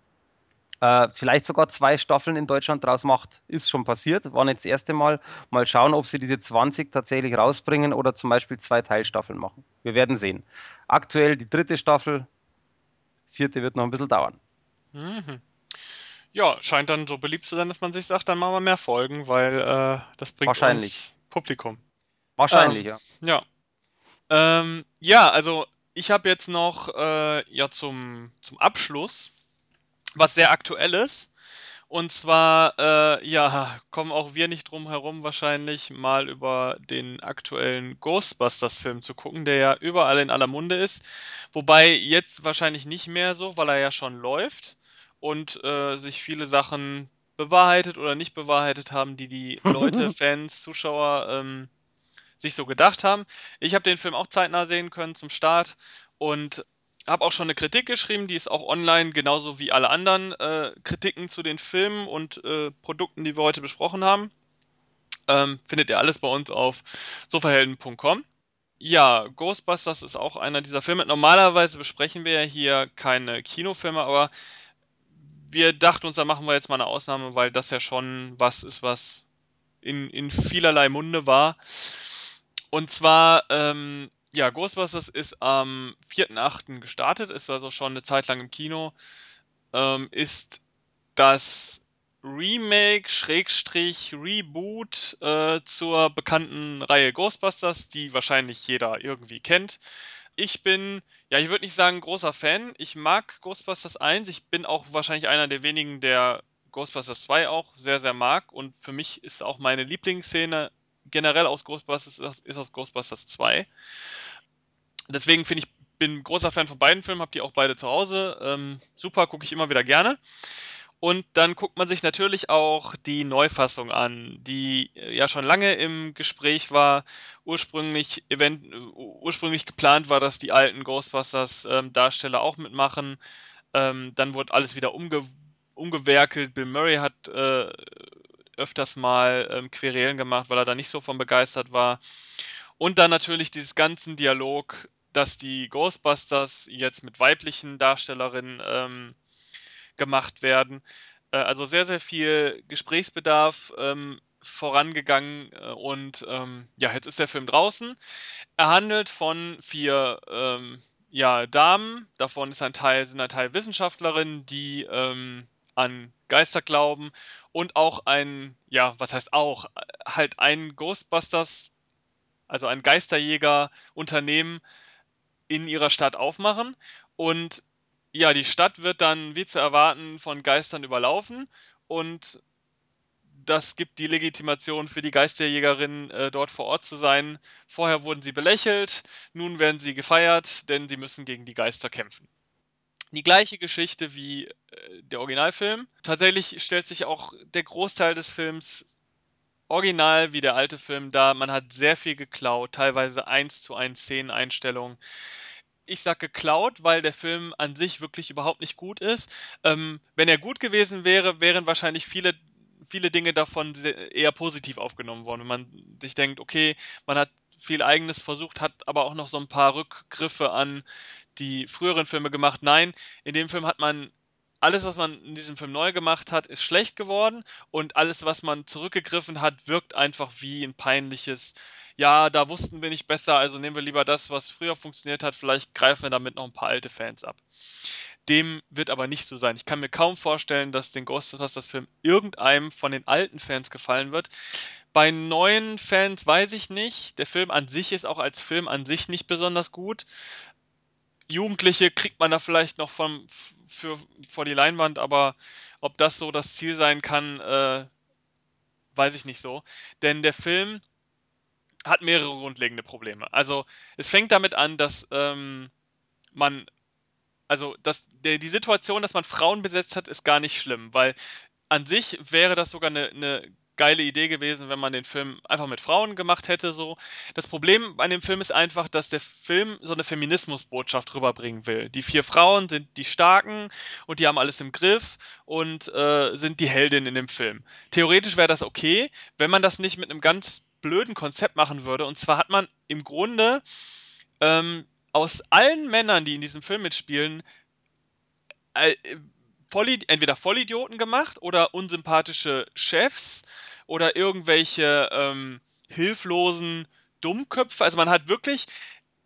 äh, vielleicht sogar zwei Staffeln in Deutschland draus macht. Ist schon passiert, war nicht das erste Mal. Mal schauen, ob sie diese 20 tatsächlich rausbringen oder zum Beispiel zwei Teilstaffeln machen. Wir werden sehen. Aktuell die dritte Staffel, vierte wird noch ein bisschen dauern. Mhm. Ja, scheint dann so beliebt zu sein, dass man sich sagt, dann machen wir mehr Folgen, weil äh, das bringt Wahrscheinlich. uns Publikum. Wahrscheinlich, ähm, ja. Ja. Ähm, ja, also ich habe jetzt noch äh, ja zum, zum Abschluss was sehr aktuelles. Und zwar, äh, ja, kommen auch wir nicht drum herum, wahrscheinlich mal über den aktuellen Ghostbusters-Film zu gucken, der ja überall in aller Munde ist. Wobei jetzt wahrscheinlich nicht mehr so, weil er ja schon läuft und äh, sich viele Sachen bewahrheitet oder nicht bewahrheitet haben, die die Leute, Fans, Zuschauer ähm, sich so gedacht haben. Ich habe den Film auch zeitnah sehen können zum Start und habe auch schon eine Kritik geschrieben, die ist auch online, genauso wie alle anderen äh, Kritiken zu den Filmen und äh, Produkten, die wir heute besprochen haben. Ähm, findet ihr alles bei uns auf sofahelden.com. Ja, Ghostbusters ist auch einer dieser Filme. Normalerweise besprechen wir ja hier keine Kinofilme, aber wir dachten uns, da machen wir jetzt mal eine Ausnahme, weil das ja schon was ist, was in, in vielerlei Munde war. Und zwar ähm, ja, Ghostbusters ist am 4.8. gestartet, ist also schon eine Zeit lang im Kino. Ähm, ist das Remake, Schrägstrich, Reboot äh, zur bekannten Reihe Ghostbusters, die wahrscheinlich jeder irgendwie kennt. Ich bin, ja, ich würde nicht sagen großer Fan. Ich mag Ghostbusters 1. Ich bin auch wahrscheinlich einer der wenigen, der Ghostbusters 2 auch sehr, sehr mag. Und für mich ist auch meine Lieblingsszene generell aus Ghostbusters ist, aus Ghostbusters 2. Deswegen finde ich, bin großer Fan von beiden Filmen, habe die auch beide zu Hause. Ähm, super, gucke ich immer wieder gerne. Und dann guckt man sich natürlich auch die Neufassung an, die äh, ja schon lange im Gespräch war. Ursprünglich, event, ursprünglich geplant war, dass die alten Ghostbusters ähm, Darsteller auch mitmachen. Ähm, dann wurde alles wieder umge umgewerkelt. Bill Murray hat äh, öfters mal ähm, Querelen gemacht, weil er da nicht so von begeistert war. Und dann natürlich dieses ganzen Dialog, dass die Ghostbusters jetzt mit weiblichen Darstellerinnen ähm, gemacht werden. Äh, also sehr, sehr viel Gesprächsbedarf ähm, vorangegangen äh, und ähm, ja, jetzt ist der Film draußen. Er handelt von vier ähm, ja, Damen, davon ist ein Teil, sind ein Teil Wissenschaftlerinnen, die ähm, an Geister glauben und auch ein, ja, was heißt auch, halt ein Ghostbusters, also ein Geisterjäger-Unternehmen in ihrer Stadt aufmachen und ja, die Stadt wird dann wie zu erwarten von Geistern überlaufen und das gibt die Legitimation für die Geisterjägerinnen, äh, dort vor Ort zu sein. Vorher wurden sie belächelt, nun werden sie gefeiert, denn sie müssen gegen die Geister kämpfen die gleiche Geschichte wie äh, der Originalfilm. Tatsächlich stellt sich auch der Großteil des Films original wie der alte Film dar. Man hat sehr viel geklaut, teilweise eins zu eins Szeneneinstellungen. Ich sag geklaut, weil der Film an sich wirklich überhaupt nicht gut ist. Ähm, wenn er gut gewesen wäre, wären wahrscheinlich viele viele Dinge davon eher positiv aufgenommen worden. Wenn man sich denkt, okay, man hat viel eigenes versucht, hat aber auch noch so ein paar Rückgriffe an die früheren Filme gemacht. Nein, in dem Film hat man alles, was man in diesem Film neu gemacht hat, ist schlecht geworden und alles, was man zurückgegriffen hat, wirkt einfach wie ein peinliches, ja, da wussten wir nicht besser, also nehmen wir lieber das, was früher funktioniert hat, vielleicht greifen wir damit noch ein paar alte Fans ab. Dem wird aber nicht so sein. Ich kann mir kaum vorstellen, dass den Ghostbusters-Film irgendeinem von den alten Fans gefallen wird. Bei neuen Fans weiß ich nicht. Der Film an sich ist auch als Film an sich nicht besonders gut. Jugendliche kriegt man da vielleicht noch vom, für, vor die Leinwand, aber ob das so das Ziel sein kann, äh, weiß ich nicht so. Denn der Film hat mehrere grundlegende Probleme. Also es fängt damit an, dass ähm, man, also dass der, die Situation, dass man Frauen besetzt hat, ist gar nicht schlimm, weil an sich wäre das sogar eine, eine geile Idee gewesen, wenn man den Film einfach mit Frauen gemacht hätte. So. Das Problem bei dem Film ist einfach, dass der Film so eine Feminismusbotschaft rüberbringen will. Die vier Frauen sind die Starken und die haben alles im Griff und äh, sind die Heldinnen in dem Film. Theoretisch wäre das okay, wenn man das nicht mit einem ganz blöden Konzept machen würde. Und zwar hat man im Grunde ähm, aus allen Männern, die in diesem Film mitspielen, äh, Volli entweder Vollidioten gemacht oder unsympathische Chefs oder irgendwelche ähm, hilflosen Dummköpfe. Also man hat wirklich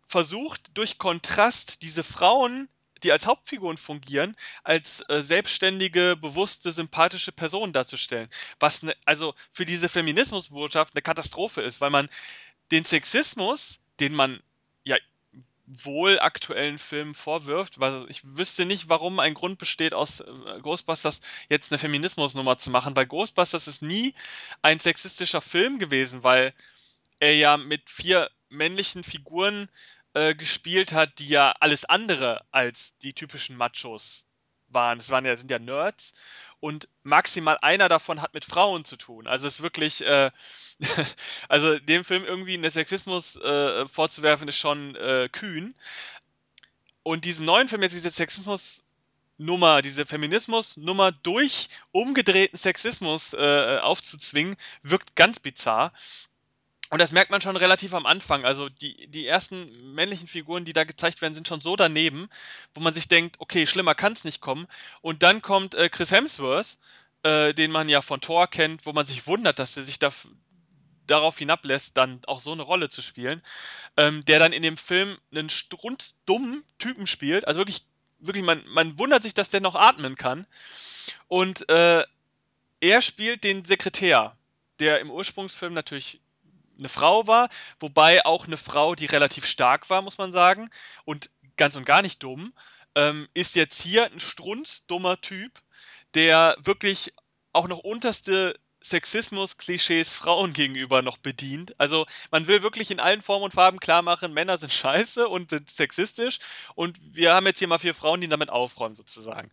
versucht, durch Kontrast diese Frauen, die als Hauptfiguren fungieren, als äh, selbstständige, bewusste, sympathische Personen darzustellen. Was ne, also für diese Feminismusbotschaft eine Katastrophe ist, weil man den Sexismus, den man wohl aktuellen Filmen vorwirft, weil ich wüsste nicht, warum ein Grund besteht, aus äh, Ghostbusters jetzt eine Feminismusnummer zu machen, weil Ghostbusters ist nie ein sexistischer Film gewesen, weil er ja mit vier männlichen Figuren äh, gespielt hat, die ja alles andere als die typischen Machos waren. Es waren ja, sind ja Nerds und maximal einer davon hat mit Frauen zu tun. Also es ist wirklich, äh, also dem Film irgendwie einen Sexismus äh, vorzuwerfen, ist schon äh, kühn. Und diesen neuen Film jetzt diese Sexismus Nummer, diese Feminismus-Nummer durch umgedrehten Sexismus äh, aufzuzwingen, wirkt ganz bizarr. Und das merkt man schon relativ am Anfang. Also die, die ersten männlichen Figuren, die da gezeigt werden, sind schon so daneben, wo man sich denkt, okay, schlimmer kann es nicht kommen. Und dann kommt äh, Chris Hemsworth, äh, den man ja von Thor kennt, wo man sich wundert, dass er sich da, darauf hinablässt, dann auch so eine Rolle zu spielen, ähm, der dann in dem Film einen strunzdummen Typen spielt. Also wirklich, wirklich, man, man wundert sich, dass der noch atmen kann. Und äh, er spielt den Sekretär, der im Ursprungsfilm natürlich eine Frau war, wobei auch eine Frau, die relativ stark war, muss man sagen, und ganz und gar nicht dumm, ähm, ist jetzt hier ein strunzdummer Typ, der wirklich auch noch unterste Sexismus-Klischees Frauen gegenüber noch bedient. Also man will wirklich in allen Formen und Farben klar machen, Männer sind scheiße und sind sexistisch und wir haben jetzt hier mal vier Frauen, die damit aufräumen sozusagen.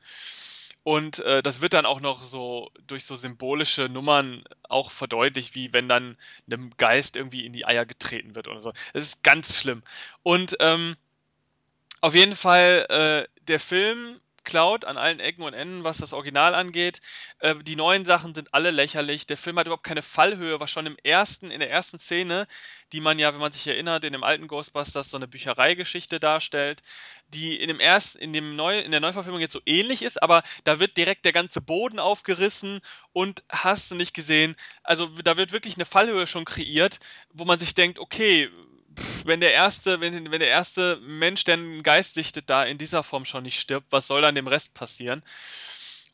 Und äh, das wird dann auch noch so durch so symbolische Nummern auch verdeutlicht, wie wenn dann einem Geist irgendwie in die Eier getreten wird oder so. Das ist ganz schlimm. Und ähm, auf jeden Fall, äh, der Film klaut an allen Ecken und Enden, was das Original angeht. Äh, die neuen Sachen sind alle lächerlich. Der Film hat überhaupt keine Fallhöhe, was schon im ersten, in der ersten Szene, die man ja, wenn man sich erinnert, in dem alten Ghostbusters so eine Büchereigeschichte darstellt, die in dem ersten, in dem Neu, in der Neuverfilmung jetzt so ähnlich ist, aber da wird direkt der ganze Boden aufgerissen und hast du nicht gesehen. Also da wird wirklich eine Fallhöhe schon kreiert, wo man sich denkt, okay, wenn der erste, wenn, wenn der erste Mensch, der einen Geist sichtet, da in dieser Form schon nicht stirbt, was soll dann dem Rest passieren?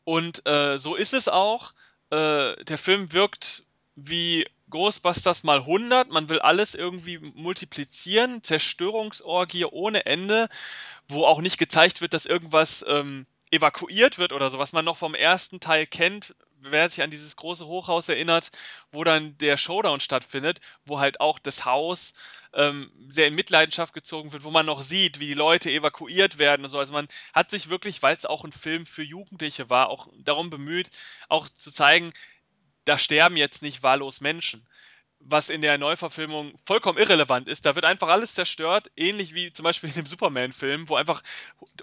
Und äh, so ist es auch. Äh, der Film wirkt wie Ghostbusters mal 100. Man will alles irgendwie multiplizieren. Zerstörungsorgie ohne Ende, wo auch nicht gezeigt wird, dass irgendwas ähm, evakuiert wird oder so, was man noch vom ersten Teil kennt, wer sich an dieses große Hochhaus erinnert, wo dann der Showdown stattfindet, wo halt auch das Haus ähm, sehr in Mitleidenschaft gezogen wird, wo man noch sieht, wie die Leute evakuiert werden und so. Also man hat sich wirklich, weil es auch ein Film für Jugendliche war, auch darum bemüht, auch zu zeigen, da sterben jetzt nicht wahllos Menschen was in der Neuverfilmung vollkommen irrelevant ist. Da wird einfach alles zerstört, ähnlich wie zum Beispiel in dem Superman-Film, wo einfach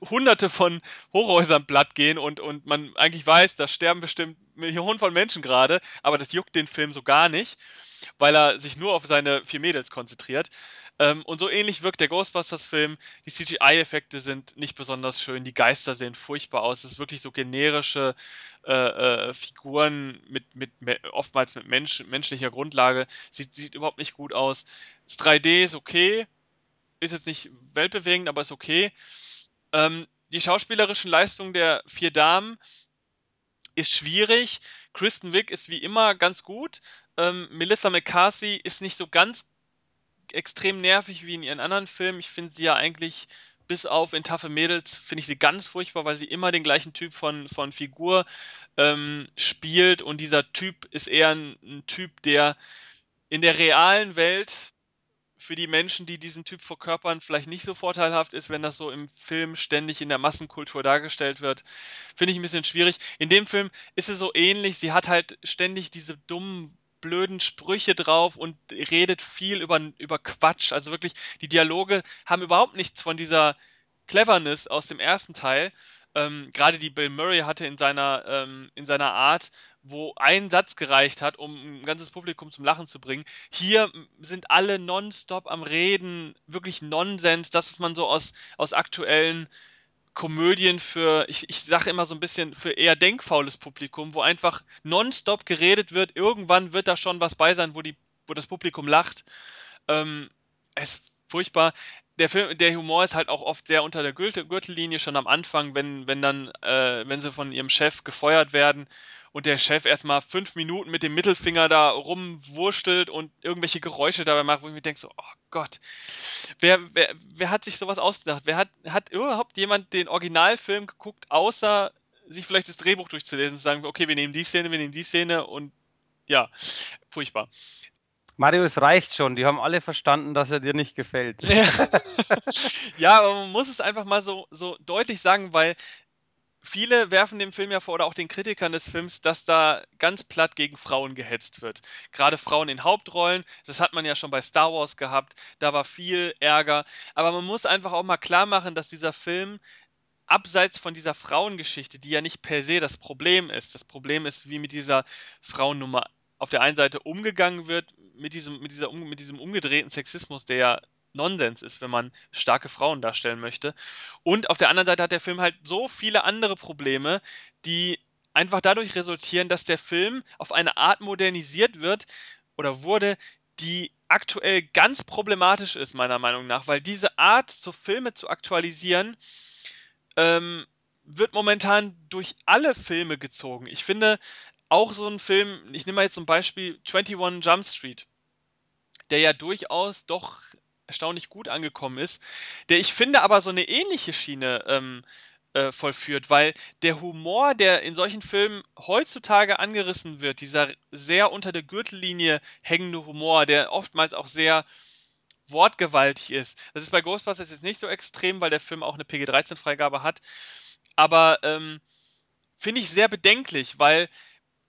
hunderte von Hochhäusern platt gehen und, und man eigentlich weiß, da sterben bestimmt Millionen von Menschen gerade, aber das juckt den Film so gar nicht, weil er sich nur auf seine vier Mädels konzentriert. Ähm, und so ähnlich wirkt der Ghostbusters-Film. Die CGI-Effekte sind nicht besonders schön, die Geister sehen furchtbar aus. Es ist wirklich so generische äh, äh, Figuren mit, mit oftmals mit Mensch, menschlicher Grundlage. Sieht, sieht überhaupt nicht gut aus. Das 3D ist okay, ist jetzt nicht weltbewegend, aber ist okay. Ähm, die schauspielerischen Leistungen der vier Damen ist schwierig. Kristen Wick ist wie immer ganz gut. Ähm, Melissa McCarthy ist nicht so ganz extrem nervig wie in ihren anderen Filmen. Ich finde sie ja eigentlich bis auf in Taffe Mädels finde ich sie ganz furchtbar, weil sie immer den gleichen Typ von, von Figur ähm, spielt und dieser Typ ist eher ein, ein Typ, der in der realen Welt für die Menschen, die diesen Typ verkörpern, vielleicht nicht so vorteilhaft ist, wenn das so im Film ständig in der Massenkultur dargestellt wird. Finde ich ein bisschen schwierig. In dem Film ist es so ähnlich. Sie hat halt ständig diese dummen blöden Sprüche drauf und redet viel über, über Quatsch. Also wirklich, die Dialoge haben überhaupt nichts von dieser Cleverness aus dem ersten Teil. Ähm, Gerade die Bill Murray hatte in seiner, ähm, in seiner Art, wo ein Satz gereicht hat, um ein ganzes Publikum zum Lachen zu bringen. Hier sind alle nonstop am Reden, wirklich Nonsens, das, was man so aus, aus aktuellen Komödien für, ich, ich sage immer so ein bisschen, für eher denkfaules Publikum, wo einfach nonstop geredet wird. Irgendwann wird da schon was bei sein, wo, die, wo das Publikum lacht. Ähm, es ist furchtbar. Der Film, der Humor ist halt auch oft sehr unter der Gürtellinie schon am Anfang, wenn, wenn dann, äh, wenn sie von ihrem Chef gefeuert werden und der Chef erstmal fünf Minuten mit dem Mittelfinger da rumwurstelt und irgendwelche Geräusche dabei macht, wo ich mir denke so, oh Gott, wer, wer, wer hat sich sowas ausgedacht? Wer hat, hat überhaupt jemand den Originalfilm geguckt, außer sich vielleicht das Drehbuch durchzulesen und zu sagen, okay, wir nehmen die Szene, wir nehmen die Szene und ja, furchtbar. Mario, es reicht schon. Die haben alle verstanden, dass er dir nicht gefällt. ja, aber man muss es einfach mal so, so deutlich sagen, weil viele werfen dem Film ja vor oder auch den Kritikern des Films, dass da ganz platt gegen Frauen gehetzt wird. Gerade Frauen in Hauptrollen, das hat man ja schon bei Star Wars gehabt, da war viel Ärger. Aber man muss einfach auch mal klar machen, dass dieser Film abseits von dieser Frauengeschichte, die ja nicht per se das Problem ist, das Problem ist, wie mit dieser Frauennummer auf der einen Seite umgegangen wird, mit diesem, mit dieser, mit diesem umgedrehten Sexismus, der ja Nonsens ist, wenn man starke Frauen darstellen möchte. Und auf der anderen Seite hat der Film halt so viele andere Probleme, die einfach dadurch resultieren, dass der Film auf eine Art modernisiert wird oder wurde, die aktuell ganz problematisch ist, meiner Meinung nach, weil diese Art, so Filme zu aktualisieren, ähm, wird momentan durch alle Filme gezogen. Ich finde auch so ein Film, ich nehme mal jetzt zum Beispiel 21 Jump Street, der ja durchaus doch erstaunlich gut angekommen ist, der ich finde aber so eine ähnliche Schiene ähm, äh, vollführt, weil der Humor, der in solchen Filmen heutzutage angerissen wird, dieser sehr unter der Gürtellinie hängende Humor, der oftmals auch sehr wortgewaltig ist. Das ist bei Ghostbusters jetzt nicht so extrem, weil der Film auch eine PG-13-Freigabe hat, aber ähm, finde ich sehr bedenklich, weil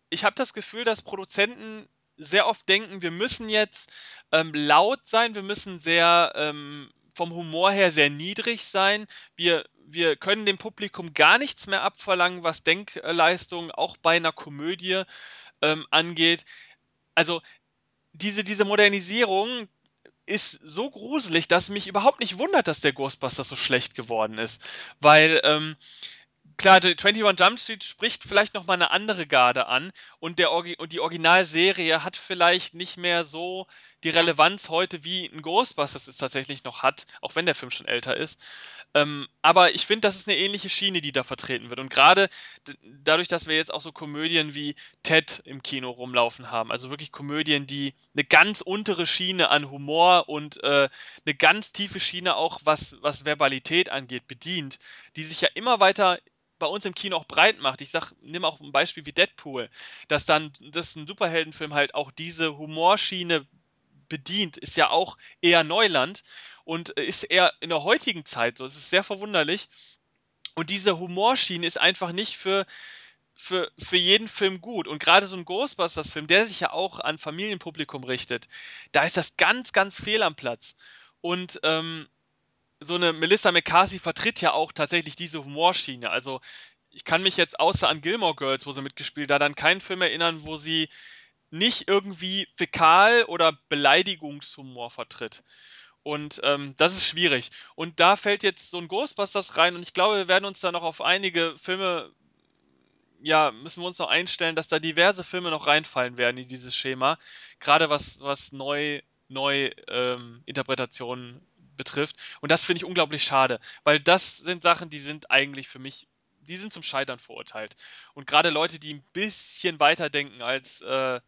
ich habe das Gefühl, dass Produzenten sehr oft denken, wir müssen jetzt ähm, laut sein, wir müssen sehr ähm, vom Humor her sehr niedrig sein. Wir, wir können dem Publikum gar nichts mehr abverlangen, was Denkleistung auch bei einer Komödie ähm, angeht. Also diese, diese Modernisierung ist so gruselig, dass mich überhaupt nicht wundert, dass der Ghostbusters so schlecht geworden ist. Weil ähm, klar, 21 Jump Street spricht vielleicht nochmal eine andere Garde an und, der und die Originalserie hat vielleicht nicht mehr so die Relevanz heute, wie ein Ghostbusters es tatsächlich noch hat, auch wenn der Film schon älter ist. Ähm, aber ich finde, das ist eine ähnliche Schiene, die da vertreten wird. Und gerade dadurch, dass wir jetzt auch so Komödien wie Ted im Kino rumlaufen haben, also wirklich Komödien, die eine ganz untere Schiene an Humor und äh, eine ganz tiefe Schiene auch, was, was Verbalität angeht, bedient, die sich ja immer weiter bei uns im Kino auch breit macht. Ich sag, nimm auch ein Beispiel wie Deadpool, dass dann, dass ein Superheldenfilm halt auch diese Humorschiene bedient, ist ja auch eher Neuland und ist eher in der heutigen Zeit so. Es ist sehr verwunderlich. Und diese Humorschiene ist einfach nicht für, für, für jeden Film gut. Und gerade so ein Ghostbusters-Film, der sich ja auch an Familienpublikum richtet, da ist das ganz, ganz fehl am Platz. Und ähm, so eine Melissa McCarthy vertritt ja auch tatsächlich diese Humorschiene. Also ich kann mich jetzt außer an Gilmore Girls, wo sie mitgespielt, da dann keinen Film erinnern, wo sie nicht irgendwie Fäkal- oder Beleidigungshumor vertritt. Und ähm, das ist schwierig. Und da fällt jetzt so ein Ghostbusters rein und ich glaube, wir werden uns da noch auf einige Filme, ja, müssen wir uns noch einstellen, dass da diverse Filme noch reinfallen werden in dieses Schema. Gerade was, was neu, neu ähm, Interpretationen betrifft. Und das finde ich unglaublich schade, weil das sind Sachen, die sind eigentlich für mich, die sind zum Scheitern verurteilt. Und gerade Leute, die ein bisschen weiter denken als äh,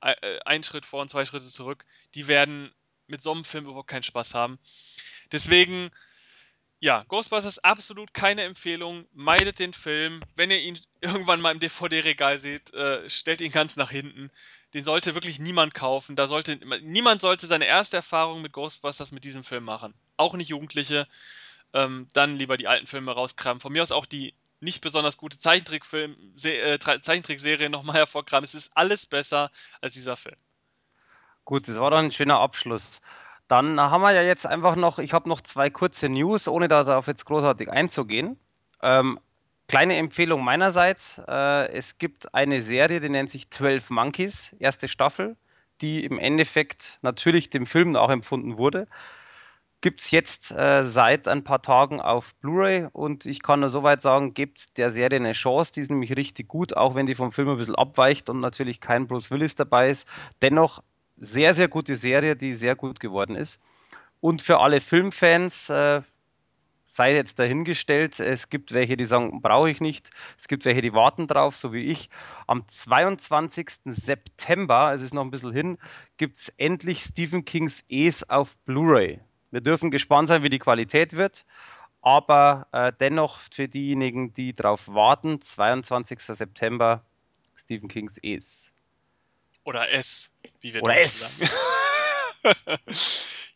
ein Schritt vor und zwei Schritte zurück, die werden mit so einem Film überhaupt keinen Spaß haben. Deswegen, ja, Ghostbusters absolut keine Empfehlung. Meidet den Film. Wenn ihr ihn irgendwann mal im DVD-Regal seht, äh, stellt ihn ganz nach hinten. Den sollte wirklich niemand kaufen. Da sollte niemand sollte seine erste Erfahrung mit Ghostbusters mit diesem Film machen. Auch nicht Jugendliche. Ähm, dann lieber die alten Filme rauskramen. Von mir aus auch die nicht besonders gute Zeichentrickfilm, äh, Zeichentrickserie nochmal hervorkramen. Es ist alles besser als dieser Film. Gut, das war dann ein schöner Abschluss. Dann haben wir ja jetzt einfach noch, ich habe noch zwei kurze News, ohne darauf jetzt großartig einzugehen. Ähm, kleine Empfehlung meinerseits. Äh, es gibt eine Serie, die nennt sich 12 Monkeys, erste Staffel, die im Endeffekt natürlich dem Film nachempfunden wurde. Gibt es jetzt äh, seit ein paar Tagen auf Blu-ray und ich kann nur soweit sagen, gibt der Serie eine Chance. Die ist nämlich richtig gut, auch wenn die vom Film ein bisschen abweicht und natürlich kein Bruce Willis dabei ist. Dennoch sehr, sehr gute Serie, die sehr gut geworden ist. Und für alle Filmfans, äh, sei jetzt dahingestellt, es gibt welche, die sagen, brauche ich nicht. Es gibt welche, die warten drauf, so wie ich. Am 22. September, es ist noch ein bisschen hin, gibt es endlich Stephen Kings Es auf Blu-ray. Wir dürfen gespannt sein, wie die Qualität wird. Aber äh, dennoch für diejenigen, die darauf warten, 22. September Stephen Kings Es. Oder S, wie wir Oder S. sagen.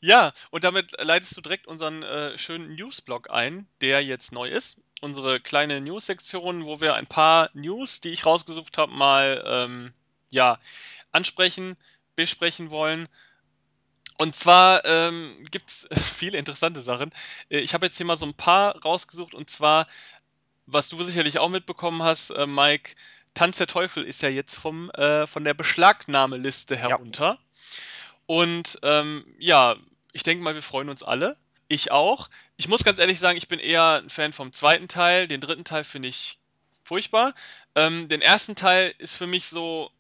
ja, und damit leitest du direkt unseren äh, schönen Newsblog ein, der jetzt neu ist. Unsere kleine News-Sektion, wo wir ein paar News, die ich rausgesucht habe, mal ähm, ja, ansprechen, besprechen wollen. Und zwar ähm, gibt es viele interessante Sachen. Äh, ich habe jetzt hier mal so ein paar rausgesucht und zwar, was du sicherlich auch mitbekommen hast, äh, Mike, Tanz der Teufel ist ja jetzt vom, äh, von der Beschlagnahmeliste herunter. Ja. Und ähm, ja, ich denke mal, wir freuen uns alle. Ich auch. Ich muss ganz ehrlich sagen, ich bin eher ein Fan vom zweiten Teil. Den dritten Teil finde ich furchtbar. Ähm, den ersten Teil ist für mich so,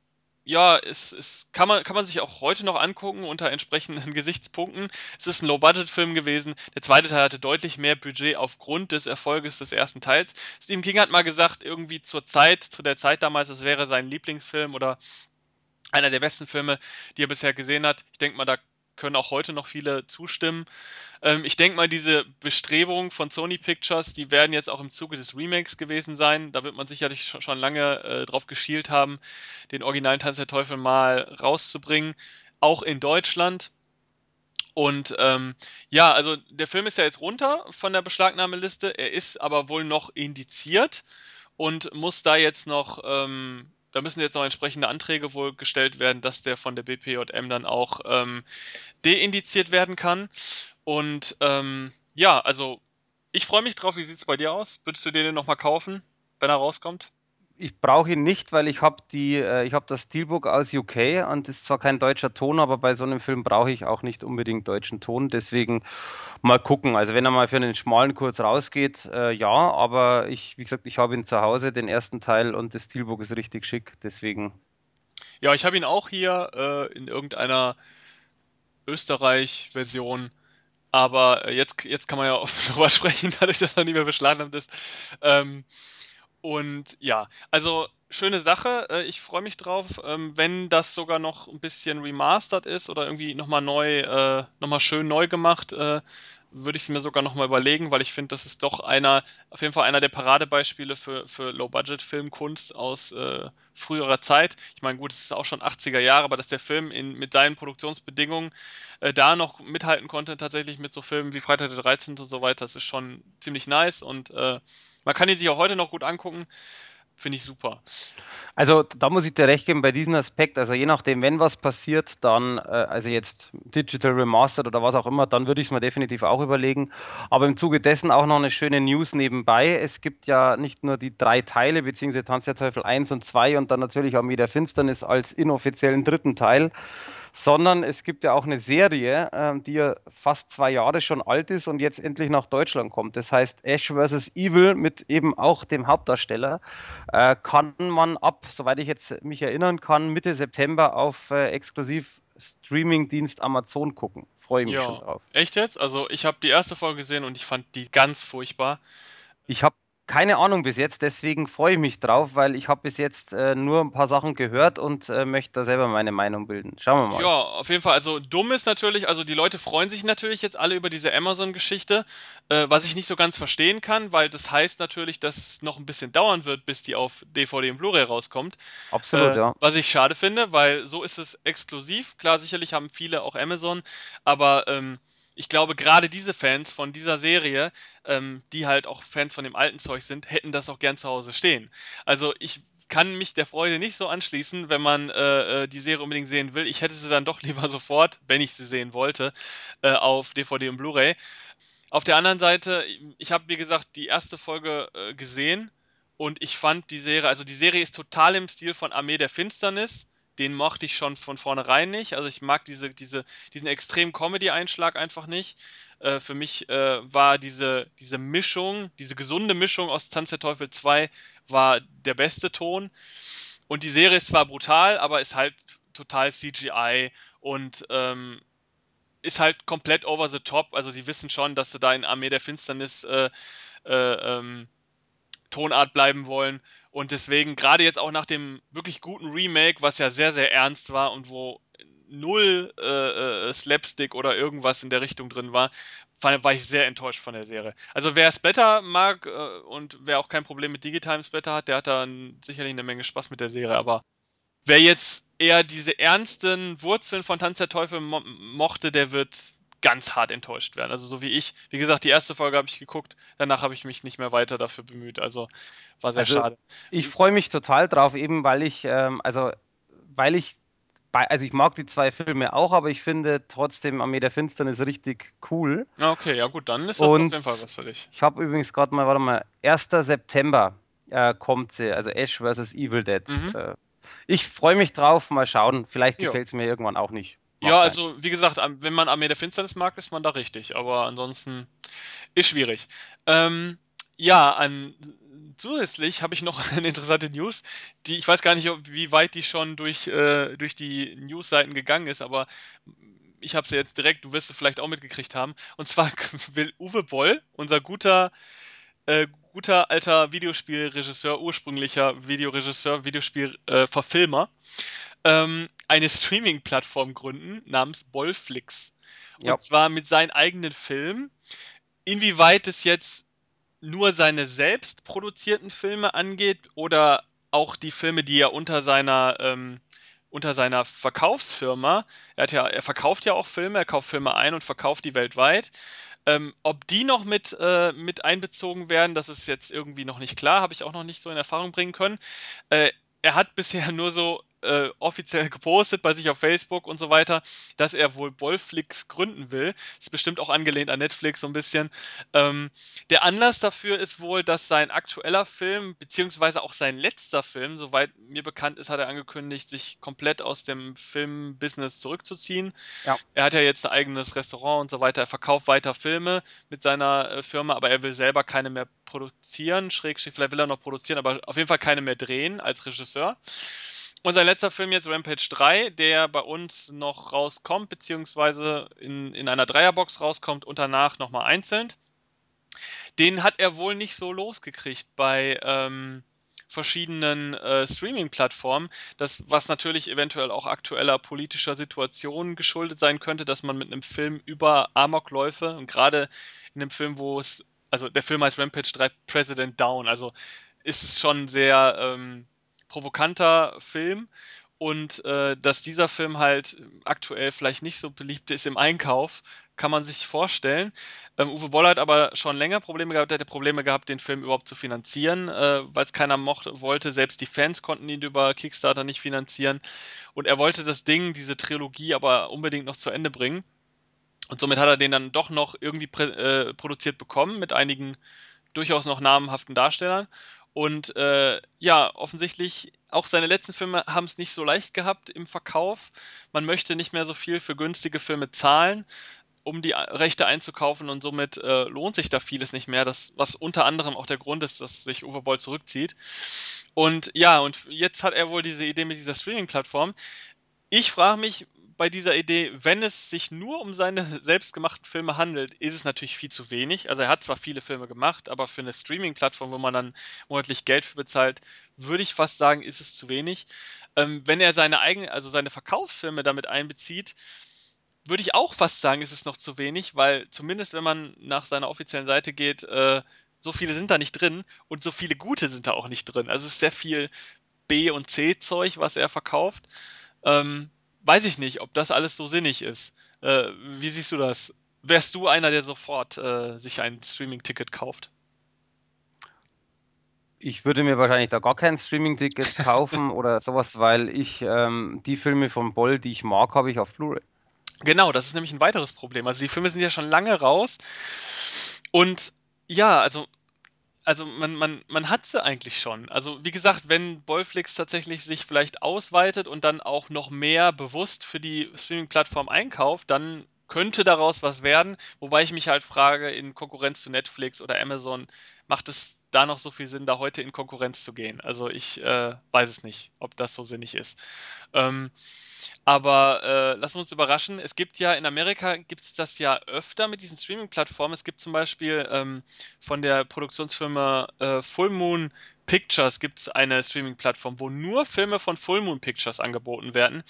ja, es, es kann man kann man sich auch heute noch angucken unter entsprechenden Gesichtspunkten. Es ist ein Low-Budget-Film gewesen. Der zweite Teil hatte deutlich mehr Budget aufgrund des Erfolges des ersten Teils. Stephen King hat mal gesagt, irgendwie zur Zeit, zu der Zeit damals, es wäre sein Lieblingsfilm oder einer der besten Filme, die er bisher gesehen hat. Ich denke mal, da können auch heute noch viele zustimmen. Ähm, ich denke mal, diese Bestrebungen von Sony Pictures, die werden jetzt auch im Zuge des Remakes gewesen sein. Da wird man sicherlich schon lange äh, drauf geschielt haben, den originalen Tanz der Teufel mal rauszubringen, auch in Deutschland. Und ähm, ja, also der Film ist ja jetzt runter von der Beschlagnahmeliste. Er ist aber wohl noch indiziert und muss da jetzt noch ähm, da müssen jetzt noch entsprechende Anträge wohl gestellt werden, dass der von der BPJM dann auch ähm, deindiziert werden kann. Und ähm, ja, also ich freue mich drauf. Wie sieht es bei dir aus? Würdest du den nochmal kaufen, wenn er rauskommt? Ich brauche ihn nicht, weil ich habe die, äh, ich habe das Steelbook aus UK und ist zwar kein deutscher Ton, aber bei so einem Film brauche ich auch nicht unbedingt deutschen Ton. Deswegen mal gucken. Also wenn er mal für einen schmalen Kurs rausgeht, äh, ja, aber ich, wie gesagt, ich habe ihn zu Hause, den ersten Teil und das Steelbook ist richtig schick. Deswegen. Ja, ich habe ihn auch hier äh, in irgendeiner Österreich-Version. Aber äh, jetzt, jetzt kann man ja oft darüber sprechen, dadurch, dass er nicht mehr beschlagnahmt ist. Ähm, und ja, also schöne Sache. Äh, ich freue mich drauf, ähm, wenn das sogar noch ein bisschen remastered ist oder irgendwie nochmal neu, äh, nochmal schön neu gemacht, äh, würde ich es mir sogar nochmal überlegen, weil ich finde, das ist doch einer, auf jeden Fall einer der Paradebeispiele für, für Low-Budget-Filmkunst aus äh, früherer Zeit. Ich meine, gut, es ist auch schon 80er Jahre, aber dass der Film in, mit seinen Produktionsbedingungen äh, da noch mithalten konnte, tatsächlich mit so Filmen wie Freitag der 13. und so weiter, das ist schon ziemlich nice und äh, man kann ihn sich auch heute noch gut angucken. Finde ich super. Also da muss ich dir recht geben bei diesem Aspekt. Also je nachdem, wenn was passiert, dann, äh, also jetzt Digital Remastered oder was auch immer, dann würde ich es mir definitiv auch überlegen. Aber im Zuge dessen auch noch eine schöne News nebenbei. Es gibt ja nicht nur die drei Teile, beziehungsweise Tanz der Teufel 1 und 2 und dann natürlich auch mit der Finsternis als inoffiziellen dritten Teil sondern es gibt ja auch eine Serie, äh, die ja fast zwei Jahre schon alt ist und jetzt endlich nach Deutschland kommt. Das heißt Ash vs. Evil mit eben auch dem Hauptdarsteller äh, kann man ab, soweit ich jetzt mich erinnern kann, Mitte September auf äh, exklusiv Streamingdienst Amazon gucken. freue ich mich Ja. schon drauf. Echt jetzt? Also ich habe die erste Folge gesehen und ich fand die ganz furchtbar. Ich habe keine Ahnung bis jetzt, deswegen freue ich mich drauf, weil ich habe bis jetzt äh, nur ein paar Sachen gehört und äh, möchte da selber meine Meinung bilden. Schauen wir mal. Ja, auf jeden Fall. Also dumm ist natürlich, also die Leute freuen sich natürlich jetzt alle über diese Amazon-Geschichte, äh, was ich nicht so ganz verstehen kann, weil das heißt natürlich, dass es noch ein bisschen dauern wird, bis die auf DVD und Blu-ray rauskommt. Absolut, Äh, ja. Was ich schade finde, weil so ist es exklusiv. Klar, sicherlich haben viele auch Amazon, aber ähm, ich glaube, gerade diese Fans von dieser Serie, ähm, die halt auch Fans von dem alten Zeug sind, hätten das auch gern zu Hause stehen. Also ich kann mich der Freude nicht so anschließen, wenn man äh, äh, die Serie unbedingt sehen will. Ich hätte sie dann doch lieber sofort, wenn ich sie sehen wollte, äh, auf DVD und Blu-ray. Auf der anderen Seite, ich habe wie gesagt die erste Folge äh, gesehen und ich fand die Serie, also die Serie ist total im Stil von Armee der Finsternis. Den mochte ich schon von vornherein nicht. Also ich mag diese, diese, diesen extremen Comedy-Einschlag einfach nicht. Äh, für mich äh, war diese, diese Mischung, diese gesunde Mischung aus Tanz der Teufel 2 war der beste Ton. Und die Serie ist zwar brutal, aber ist halt total CGI und ähm, ist halt komplett over the top. Also die wissen schon, dass sie da in Armee der Finsternis äh, äh, ähm, Tonart bleiben wollen. Und deswegen, gerade jetzt auch nach dem wirklich guten Remake, was ja sehr, sehr ernst war und wo null äh, äh, Slapstick oder irgendwas in der Richtung drin war, war ich sehr enttäuscht von der Serie. Also wer Splatter mag äh, und wer auch kein Problem mit digitalem Splatter hat, der hat da sicherlich eine Menge Spaß mit der Serie. Aber wer jetzt eher diese ernsten Wurzeln von Tanz der Teufel mo mochte, der wird ganz hart enttäuscht werden. Also so wie ich. Wie gesagt, die erste Folge habe ich geguckt, danach habe ich mich nicht mehr weiter dafür bemüht. Also war sehr Also, schade. Ich freue mich total drauf, eben weil ich, ähm, also weil ich, also ich mag die zwei Filme auch, aber ich finde trotzdem Armee der Finsternis richtig cool. Okay, ja gut, dann ist das Und auf jeden Fall was für dich. Ich habe übrigens gerade mal, warte mal, 1. September äh, kommt sie, also Ash vs. Evil Dead. Mhm. Äh, ich freue mich drauf, mal schauen. Vielleicht gefällt es mir irgendwann auch nicht. Ja, also wie gesagt, wenn man Armee der Finsternis mag, ist man da richtig. Aber ansonsten ist schwierig. Ähm, ja, an, zusätzlich habe ich noch eine interessante News, die ich weiß gar nicht, ob, wie weit die schon durch, äh, durch die Newsseiten gegangen ist, aber ich habe sie jetzt direkt, du wirst sie vielleicht auch mitgekriegt haben. Und zwar will Uwe Boll, unser guter, äh, guter alter Videospielregisseur, ursprünglicher Videoregisseur, Videospielverfilmer, ähm, eine Streaming-Plattform gründen namens Bollflix. Und Ja. zwar mit seinen eigenen Filmen. Inwieweit es jetzt nur seine selbst produzierten Filme angeht oder auch die Filme, die er unter seiner ähm, unter seiner Verkaufsfirma, er hat ja, er verkauft ja auch Filme, er kauft Filme ein und verkauft die weltweit. Ähm, ob die noch mit, äh, mit einbezogen werden, das ist jetzt irgendwie noch nicht klar, habe ich auch noch nicht so in Erfahrung bringen können. Äh, er hat bisher nur so äh, offiziell gepostet bei sich auf Facebook und so weiter, dass er wohl Bollflix gründen will. Ist bestimmt auch angelehnt an Netflix so ein bisschen. Ähm, der Anlass dafür ist wohl, dass sein aktueller Film, beziehungsweise auch sein letzter Film, soweit mir bekannt ist, hat er angekündigt, sich komplett aus dem Filmbusiness zurückzuziehen. Ja. Er hat ja jetzt ein eigenes Restaurant und so weiter. Er verkauft weiter Filme mit seiner äh, Firma, aber er will selber keine mehr produzieren. Schräg, schräg, vielleicht will er noch produzieren, aber auf jeden Fall keine mehr drehen als Regisseur. Und sein letzter Film jetzt Rampage 3, der bei uns noch rauskommt, beziehungsweise in, in einer Dreierbox rauskommt und danach nochmal einzeln. Den hat er wohl nicht so losgekriegt bei ähm, verschiedenen äh, Streaming-Plattformen, das was natürlich eventuell auch aktueller politischer Situation geschuldet sein könnte, dass man mit einem Film über Amokläufe und gerade in einem Film, wo es, also der Film heißt Rampage 3 President Down, also ist es schon sehr ähm, provokanter Film und äh, dass dieser Film halt aktuell vielleicht nicht so beliebt ist im Einkauf, kann man sich vorstellen. Ähm, Uwe Boll hat aber schon länger Probleme gehabt, er hätte Probleme gehabt, den Film überhaupt zu finanzieren, äh, weil es keiner mochte, wollte. Selbst die Fans konnten ihn über Kickstarter nicht finanzieren. Und er wollte das Ding, diese Trilogie, aber unbedingt noch zu Ende bringen. Und somit hat er den dann doch noch irgendwie äh, produziert bekommen mit einigen durchaus noch namenhaften Darstellern. Und äh, ja, offensichtlich auch seine letzten Filme haben es nicht so leicht gehabt im Verkauf. Man möchte nicht mehr so viel für günstige Filme zahlen, um die Rechte einzukaufen und somit äh, lohnt sich da vieles nicht mehr. Das, was unter anderem auch der Grund ist, dass sich Uwe zurückzieht. Und ja, und jetzt hat er wohl diese Idee mit dieser Streaming-Plattform. Ich frage mich bei dieser Idee, wenn es sich nur um seine selbstgemachten Filme handelt, ist es natürlich viel zu wenig. Also er hat zwar viele Filme gemacht, aber für eine Streaming-Plattform, wo man dann monatlich Geld für bezahlt, würde ich fast sagen, ist es zu wenig. Ähm, wenn er seine eigenen, also seine Verkaufsfilme damit einbezieht, würde ich auch fast sagen, ist es noch zu wenig, weil zumindest wenn man nach seiner offiziellen Seite geht, äh, so viele sind da nicht drin und so viele gute sind da auch nicht drin. Also es ist sehr viel B- und C-Zeug, was er verkauft. Ähm, weiß ich nicht, ob das alles so sinnig ist. Äh, wie siehst du das? Wärst du einer, der sofort äh, sich ein Streaming-Ticket kauft? Ich würde mir wahrscheinlich da gar kein Streaming-Ticket kaufen oder sowas, weil ich ähm, die Filme von Boll, die ich mag, habe ich auf Blu-ray. Genau, das ist nämlich ein weiteres Problem. Also die Filme sind ja schon lange raus und ja, also also man, man, man hat sie eigentlich schon. Also wie gesagt, wenn Bollflix tatsächlich sich vielleicht ausweitet und dann auch noch mehr bewusst für die Streaming-Plattform einkauft, dann könnte daraus was werden. Wobei ich mich halt frage, in Konkurrenz zu Netflix oder Amazon, macht es da noch so viel Sinn, da heute in Konkurrenz zu gehen? Also ich äh, weiß es nicht, ob das so sinnig ist. Ähm, aber äh, lassen wir uns überraschen. Es gibt ja in Amerika gibt es das ja öfter mit diesen Streaming-Plattformen. Es gibt zum Beispiel ähm, von der Produktionsfirma äh, Full Moon Pictures gibt es eine Streaming-Plattform, wo nur Filme von Full Moon Pictures angeboten werden.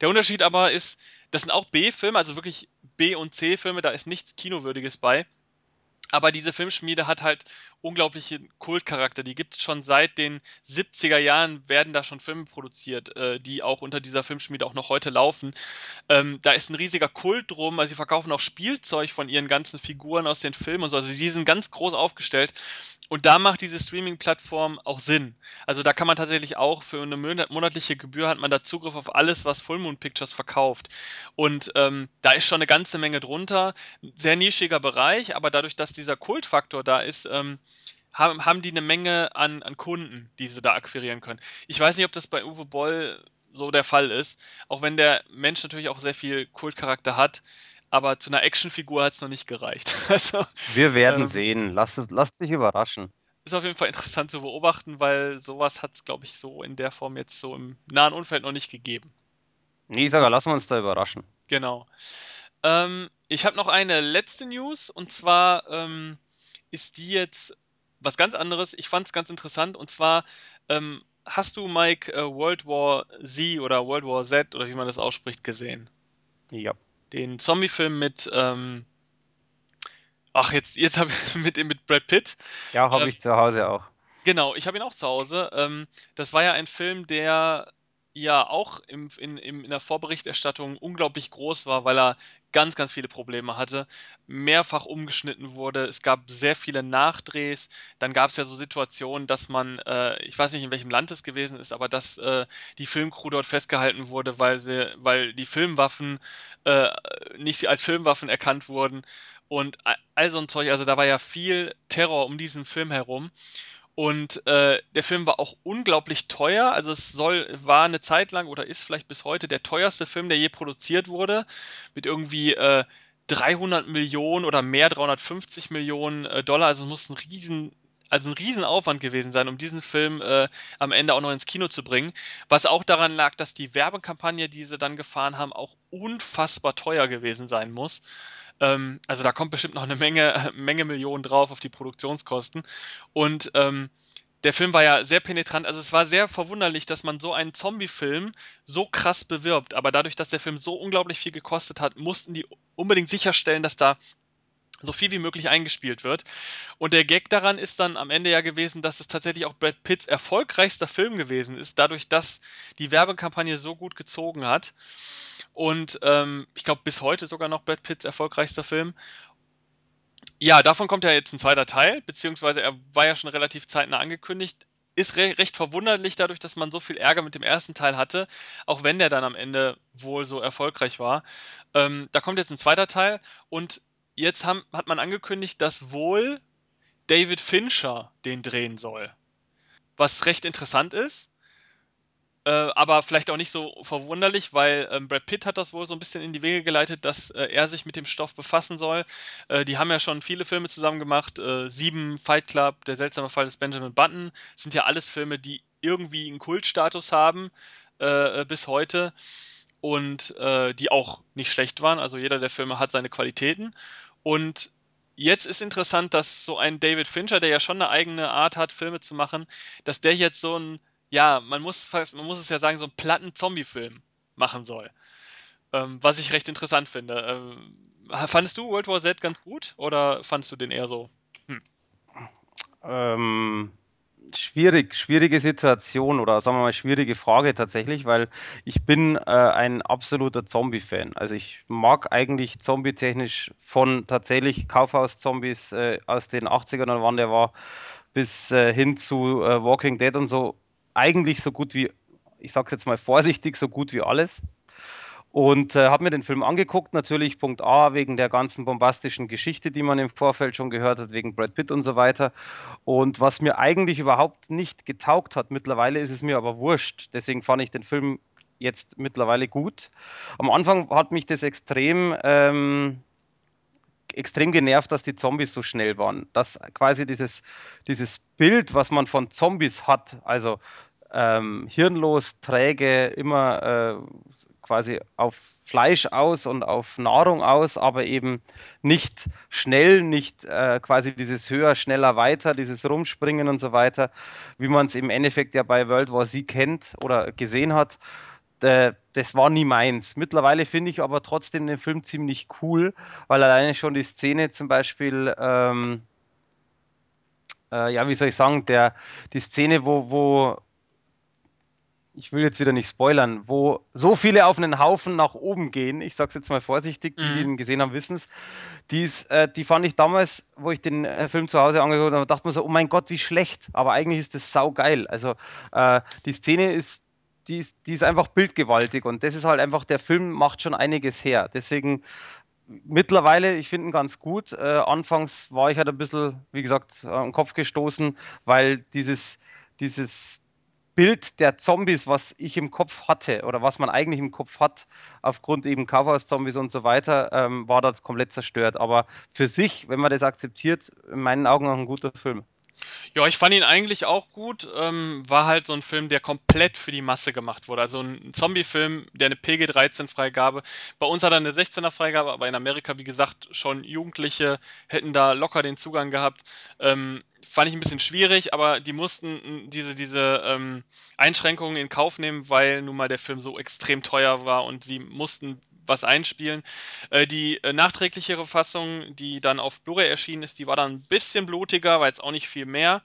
Der Unterschied aber ist, das sind auch B-Filme, also wirklich B- und C-Filme, da ist nichts Kinowürdiges bei. Aber diese Filmschmiede hat halt unglaublichen Kultcharakter. Die gibt es schon seit den 70er Jahren, werden da schon Filme produziert, äh, die auch unter dieser Filmschmiede auch noch heute laufen. Ähm, da ist ein riesiger Kult drum. Also sie verkaufen auch Spielzeug von ihren ganzen Figuren aus den Filmen und so. Also sie sind ganz groß aufgestellt. Und da macht diese Streaming-Plattform auch Sinn. Also da kann man tatsächlich auch für eine monatliche Gebühr hat man da Zugriff auf alles, was Full Moon Pictures verkauft. Und ähm, da ist schon eine ganze Menge drunter. Sehr nischiger Bereich, aber dadurch, dass dieser Kultfaktor da ist, ähm, haben, haben die eine Menge an, an Kunden, die sie da akquirieren können. Ich weiß nicht, ob das bei Uwe Boll so der Fall ist, auch wenn der Mensch natürlich auch sehr viel Kultcharakter hat aber zu einer Actionfigur hat es noch nicht gereicht. Also, Wir werden ähm, sehen. Lass, es, lass dich überraschen. Ist auf jeden Fall interessant zu beobachten, weil sowas hat es, glaube ich, so in der Form jetzt so im nahen Umfeld noch nicht gegeben. Nee, sogar lassen wir uns da überraschen. Genau. Ähm, ich habe noch eine letzte News und zwar ähm, ist die jetzt was ganz anderes. Ich fand es ganz interessant und zwar ähm, hast du Mike äh, World War Z oder World War Z oder wie man das ausspricht gesehen? Ja den Zombie-Film mit, ähm, ach, jetzt, jetzt habe ich mit, mit Brad Pitt. Ja, habe ähm, ich zu Hause auch. Genau, ich habe ihn auch zu Hause. Ähm, das war ja ein Film, der ja auch im, in, in der Vorberichterstattung unglaublich groß war, weil er ganz, ganz viele Probleme hatte, mehrfach umgeschnitten wurde, es gab sehr viele Nachdrehs, dann gab es ja so Situationen, dass man, äh, ich weiß nicht in welchem Land es gewesen ist, aber dass äh, die Filmcrew dort festgehalten wurde, weil sie, weil die Filmwaffen äh, nicht als Filmwaffen erkannt wurden. Und all so ein Zeug, also da war ja viel Terror um diesen Film herum. Und äh, der Film war auch unglaublich teuer. Also es soll, war eine Zeit lang oder ist vielleicht bis heute der teuerste Film, der je produziert wurde. Mit irgendwie äh, 300 Millionen oder mehr, 350 Millionen äh, Dollar. Also es muss ein riesen, also ein Riesenaufwand gewesen sein, um diesen Film äh, am Ende auch noch ins Kino zu bringen. Was auch daran lag, dass die Werbekampagne, die sie dann gefahren haben, auch unfassbar teuer gewesen sein muss. Ähm, also da kommt bestimmt noch eine Menge, Menge Millionen drauf auf die Produktionskosten. Und ähm, der Film war ja sehr penetrant. Also es war sehr verwunderlich, dass man so einen Zombie-Film so krass bewirbt. Aber dadurch, dass der Film so unglaublich viel gekostet hat, mussten die unbedingt sicherstellen, dass da so viel wie möglich eingespielt wird. Und der Gag daran ist dann am Ende ja gewesen, dass es tatsächlich auch Brad Pitts erfolgreichster Film gewesen ist, dadurch, dass die Werbekampagne so gut gezogen hat. Und ähm, ich glaube, bis heute sogar noch Brad Pitts erfolgreichster Film. Ja, davon kommt ja jetzt ein zweiter Teil, beziehungsweise er war ja schon relativ zeitnah angekündigt. Ist re recht verwunderlich dadurch, dass man so viel Ärger mit dem ersten Teil hatte, auch wenn der dann am Ende wohl so erfolgreich war. Ähm, da kommt jetzt ein zweiter Teil und jetzt haben, hat man angekündigt, dass wohl David Fincher den drehen soll. Was recht interessant ist. Äh, aber vielleicht auch nicht so verwunderlich, weil ähm, Brad Pitt hat das wohl so ein bisschen in die Wege geleitet, dass äh, er sich mit dem Stoff befassen soll. Äh, die haben ja schon viele Filme zusammen gemacht. Äh, Sieben, Fight Club, Der seltsame Fall des Benjamin Button. Sind ja alles Filme, die irgendwie einen Kultstatus haben äh, bis heute. und äh, die auch nicht schlecht waren. Also jeder der Filme hat seine Qualitäten. Und jetzt ist interessant, dass so ein David Fincher, der ja schon eine eigene Art hat, Filme zu machen, dass der jetzt so ein, ja, man muss man muss es ja sagen, so einen platten Zombie-Film machen soll. Ähm, was ich recht interessant finde. Ähm, fandest du World War Z ganz gut oder fandest du den eher so? Hm. Ähm, schwierig, schwierige Situation oder sagen wir mal schwierige Frage tatsächlich, weil ich bin äh, ein absoluter Zombie-Fan. Also ich mag eigentlich Zombie-technisch von tatsächlich Kaufhaus-Zombies äh, aus den 80ern, wann der war, bis äh, hin zu äh, Walking Dead und so, eigentlich so gut wie, ich sag's jetzt mal vorsichtig, so gut wie alles. Und äh, habe mir den Film angeguckt, natürlich Punkt A, wegen der ganzen bombastischen Geschichte, die man im Vorfeld schon gehört hat, wegen Brad Pitt und so weiter. Und was mir eigentlich überhaupt nicht getaugt hat, mittlerweile ist es mir aber wurscht. Deswegen fand ich den Film jetzt mittlerweile gut. Am Anfang hat mich das extrem, ähm, extrem genervt, dass die Zombies so schnell waren. Dass quasi dieses, dieses Bild, was man von Zombies hat, also ähm, hirnlos, träge, immer äh, quasi auf Fleisch aus und auf Nahrung aus, aber eben nicht schnell, nicht äh, quasi dieses höher, schneller, weiter, dieses Rumspringen und so weiter, wie man es im Endeffekt ja bei World War Z kennt oder gesehen hat. Äh, das war nie meins. Mittlerweile finde ich aber trotzdem den Film ziemlich cool, weil alleine schon die Szene zum Beispiel, ähm, äh, ja, wie soll ich sagen, der, die Szene, wo, wo ich will jetzt wieder nicht spoilern, wo so viele auf einen Haufen nach oben gehen, ich sag's jetzt mal vorsichtig, die, mhm. ihn gesehen haben, wissen es, die, äh, die fand ich damals, wo ich den äh, Film zu Hause angeguckt habe, dachte mir so, oh mein Gott, wie schlecht, aber eigentlich ist das saugeil. Also äh, die Szene ist die, ist, die ist einfach bildgewaltig und das ist halt einfach, der Film macht schon einiges her. Deswegen mittlerweile, ich finde ihn ganz gut. Äh, anfangs war ich halt ein bisschen, wie gesagt, am Kopf gestoßen, weil dieses, dieses, Bild der Zombies, was ich im Kopf hatte oder was man eigentlich im Kopf hat, aufgrund eben Kaufhaus-Zombies und so weiter, ähm, war das komplett zerstört. Aber für sich, wenn man das akzeptiert, in meinen Augen auch ein guter Film. Ja, ich fand ihn eigentlich auch gut. Ähm, war halt so ein Film, der komplett für die Masse gemacht wurde. Also ein Zombie-Film, der eine PG-13-Freigabe. Bei uns hat er eine 16er-Freigabe, aber in Amerika, wie gesagt, schon Jugendliche hätten da locker den Zugang gehabt. Ähm, fand ich ein bisschen schwierig, aber die mussten diese, diese ähm, Einschränkungen in Kauf nehmen, weil nun mal der Film so extrem teuer war und sie mussten was einspielen. Äh, die äh, nachträglichere Fassung, die dann auf Blu-ray erschienen ist, die war dann ein bisschen blutiger, war jetzt auch nicht viel mehr.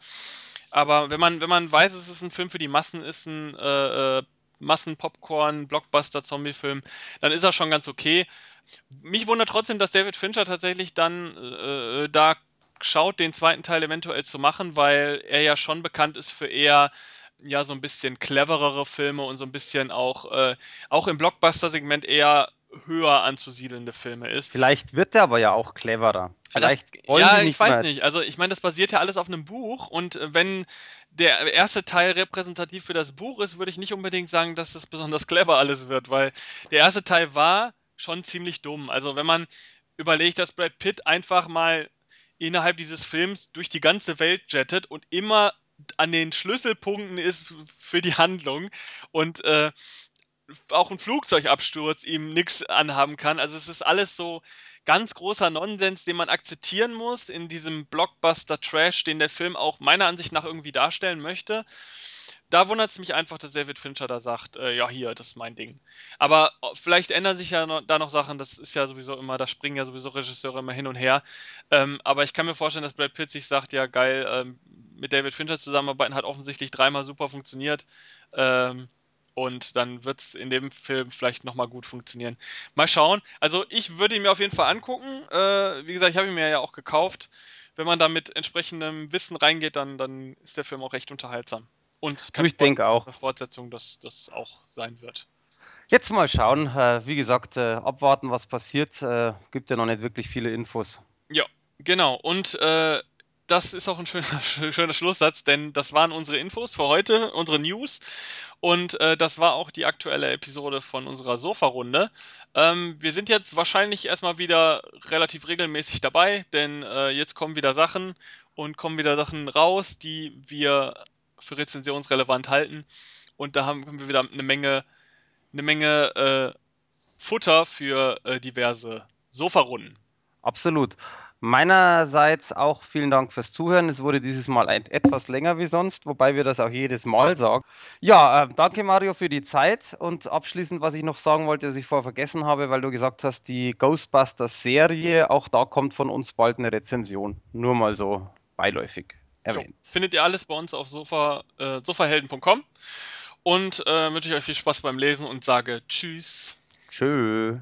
Aber wenn man, wenn man weiß, es ist ein Film für die Massen, ist ein äh, äh Massenpopcorn, Blockbuster, Zombie-Film, dann ist er schon ganz okay. Mich wundert trotzdem, dass David Fincher tatsächlich dann äh, da schaut, den zweiten Teil eventuell zu machen, weil er ja schon bekannt ist für eher ja so ein bisschen cleverere Filme und so ein bisschen auch äh, auch im Blockbuster-Segment eher höher anzusiedelnde Filme ist. Vielleicht wird der aber ja auch cleverer. Vielleicht das, ja, ich weiß mehr. nicht. Also ich meine, das basiert ja alles auf einem Buch und äh, wenn der erste Teil repräsentativ für das Buch ist, würde ich nicht unbedingt sagen, dass das besonders clever alles wird, weil der erste Teil war schon ziemlich dumm. Also wenn man überlegt, dass Brad Pitt einfach mal innerhalb dieses Films durch die ganze Welt jettet und immer an den Schlüsselpunkten ist für die Handlung und äh, auch ein Flugzeugabsturz ihm nichts anhaben kann. Also es ist alles so ganz großer Nonsens, den man akzeptieren muss in diesem Blockbuster-Trash, den der Film auch meiner Ansicht nach irgendwie darstellen möchte. Da wundert es mich einfach, dass David Fincher da sagt, äh, ja hier, das ist mein Ding. Aber äh, vielleicht ändern sich ja noch, da noch Sachen, das ist ja sowieso immer, da springen ja sowieso Regisseure immer hin und her. Ähm, aber ich kann mir vorstellen, dass Brad Pitt sich sagt, ja geil, ähm, mit David Fincher zusammenarbeiten hat offensichtlich dreimal super funktioniert. Ähm, und dann wird es in dem Film vielleicht nochmal gut funktionieren. Mal schauen. Also ich würde ihn mir auf jeden Fall angucken. Äh, wie gesagt, ich habe ihn mir ja auch gekauft. Wenn man da mit entsprechendem Wissen reingeht, dann, dann ist der Film auch recht unterhaltsam. Und ich denke auch. Eine Fortsetzung, dass das auch sein wird. Jetzt mal schauen. Äh, wie gesagt, äh, abwarten, was passiert. Äh, gibt ja noch nicht wirklich viele Infos. Ja, genau. Und äh, das ist auch ein schöner, schöner Schlusssatz, denn das waren unsere Infos für heute, unsere News. Und äh, das war auch die aktuelle Episode von unserer Sofa-Runde. Ähm, wir sind jetzt wahrscheinlich erstmal wieder relativ regelmäßig dabei, denn äh, jetzt kommen wieder Sachen und kommen wieder Sachen raus, die wir für rezensionsrelevant halten. Und da haben wir wieder eine Menge eine Menge äh, Futter für äh, diverse Sofarunden. Absolut. Meinerseits auch vielen Dank fürs Zuhören. Es wurde dieses Mal etwas länger wie sonst, wobei wir das auch jedes Mal sagen. Ja, äh, danke Mario für die Zeit und abschließend, was ich noch sagen wollte, was ich vorher vergessen habe, weil du gesagt hast, die Ghostbusters Serie, auch da kommt von uns bald eine Rezension. Nur mal so beiläufig erwähnt. Jo, findet ihr alles bei uns auf sofa, äh, sofahelden.com und äh, wünsche ich euch viel Spaß beim Lesen und sage Tschüss. Tschüss.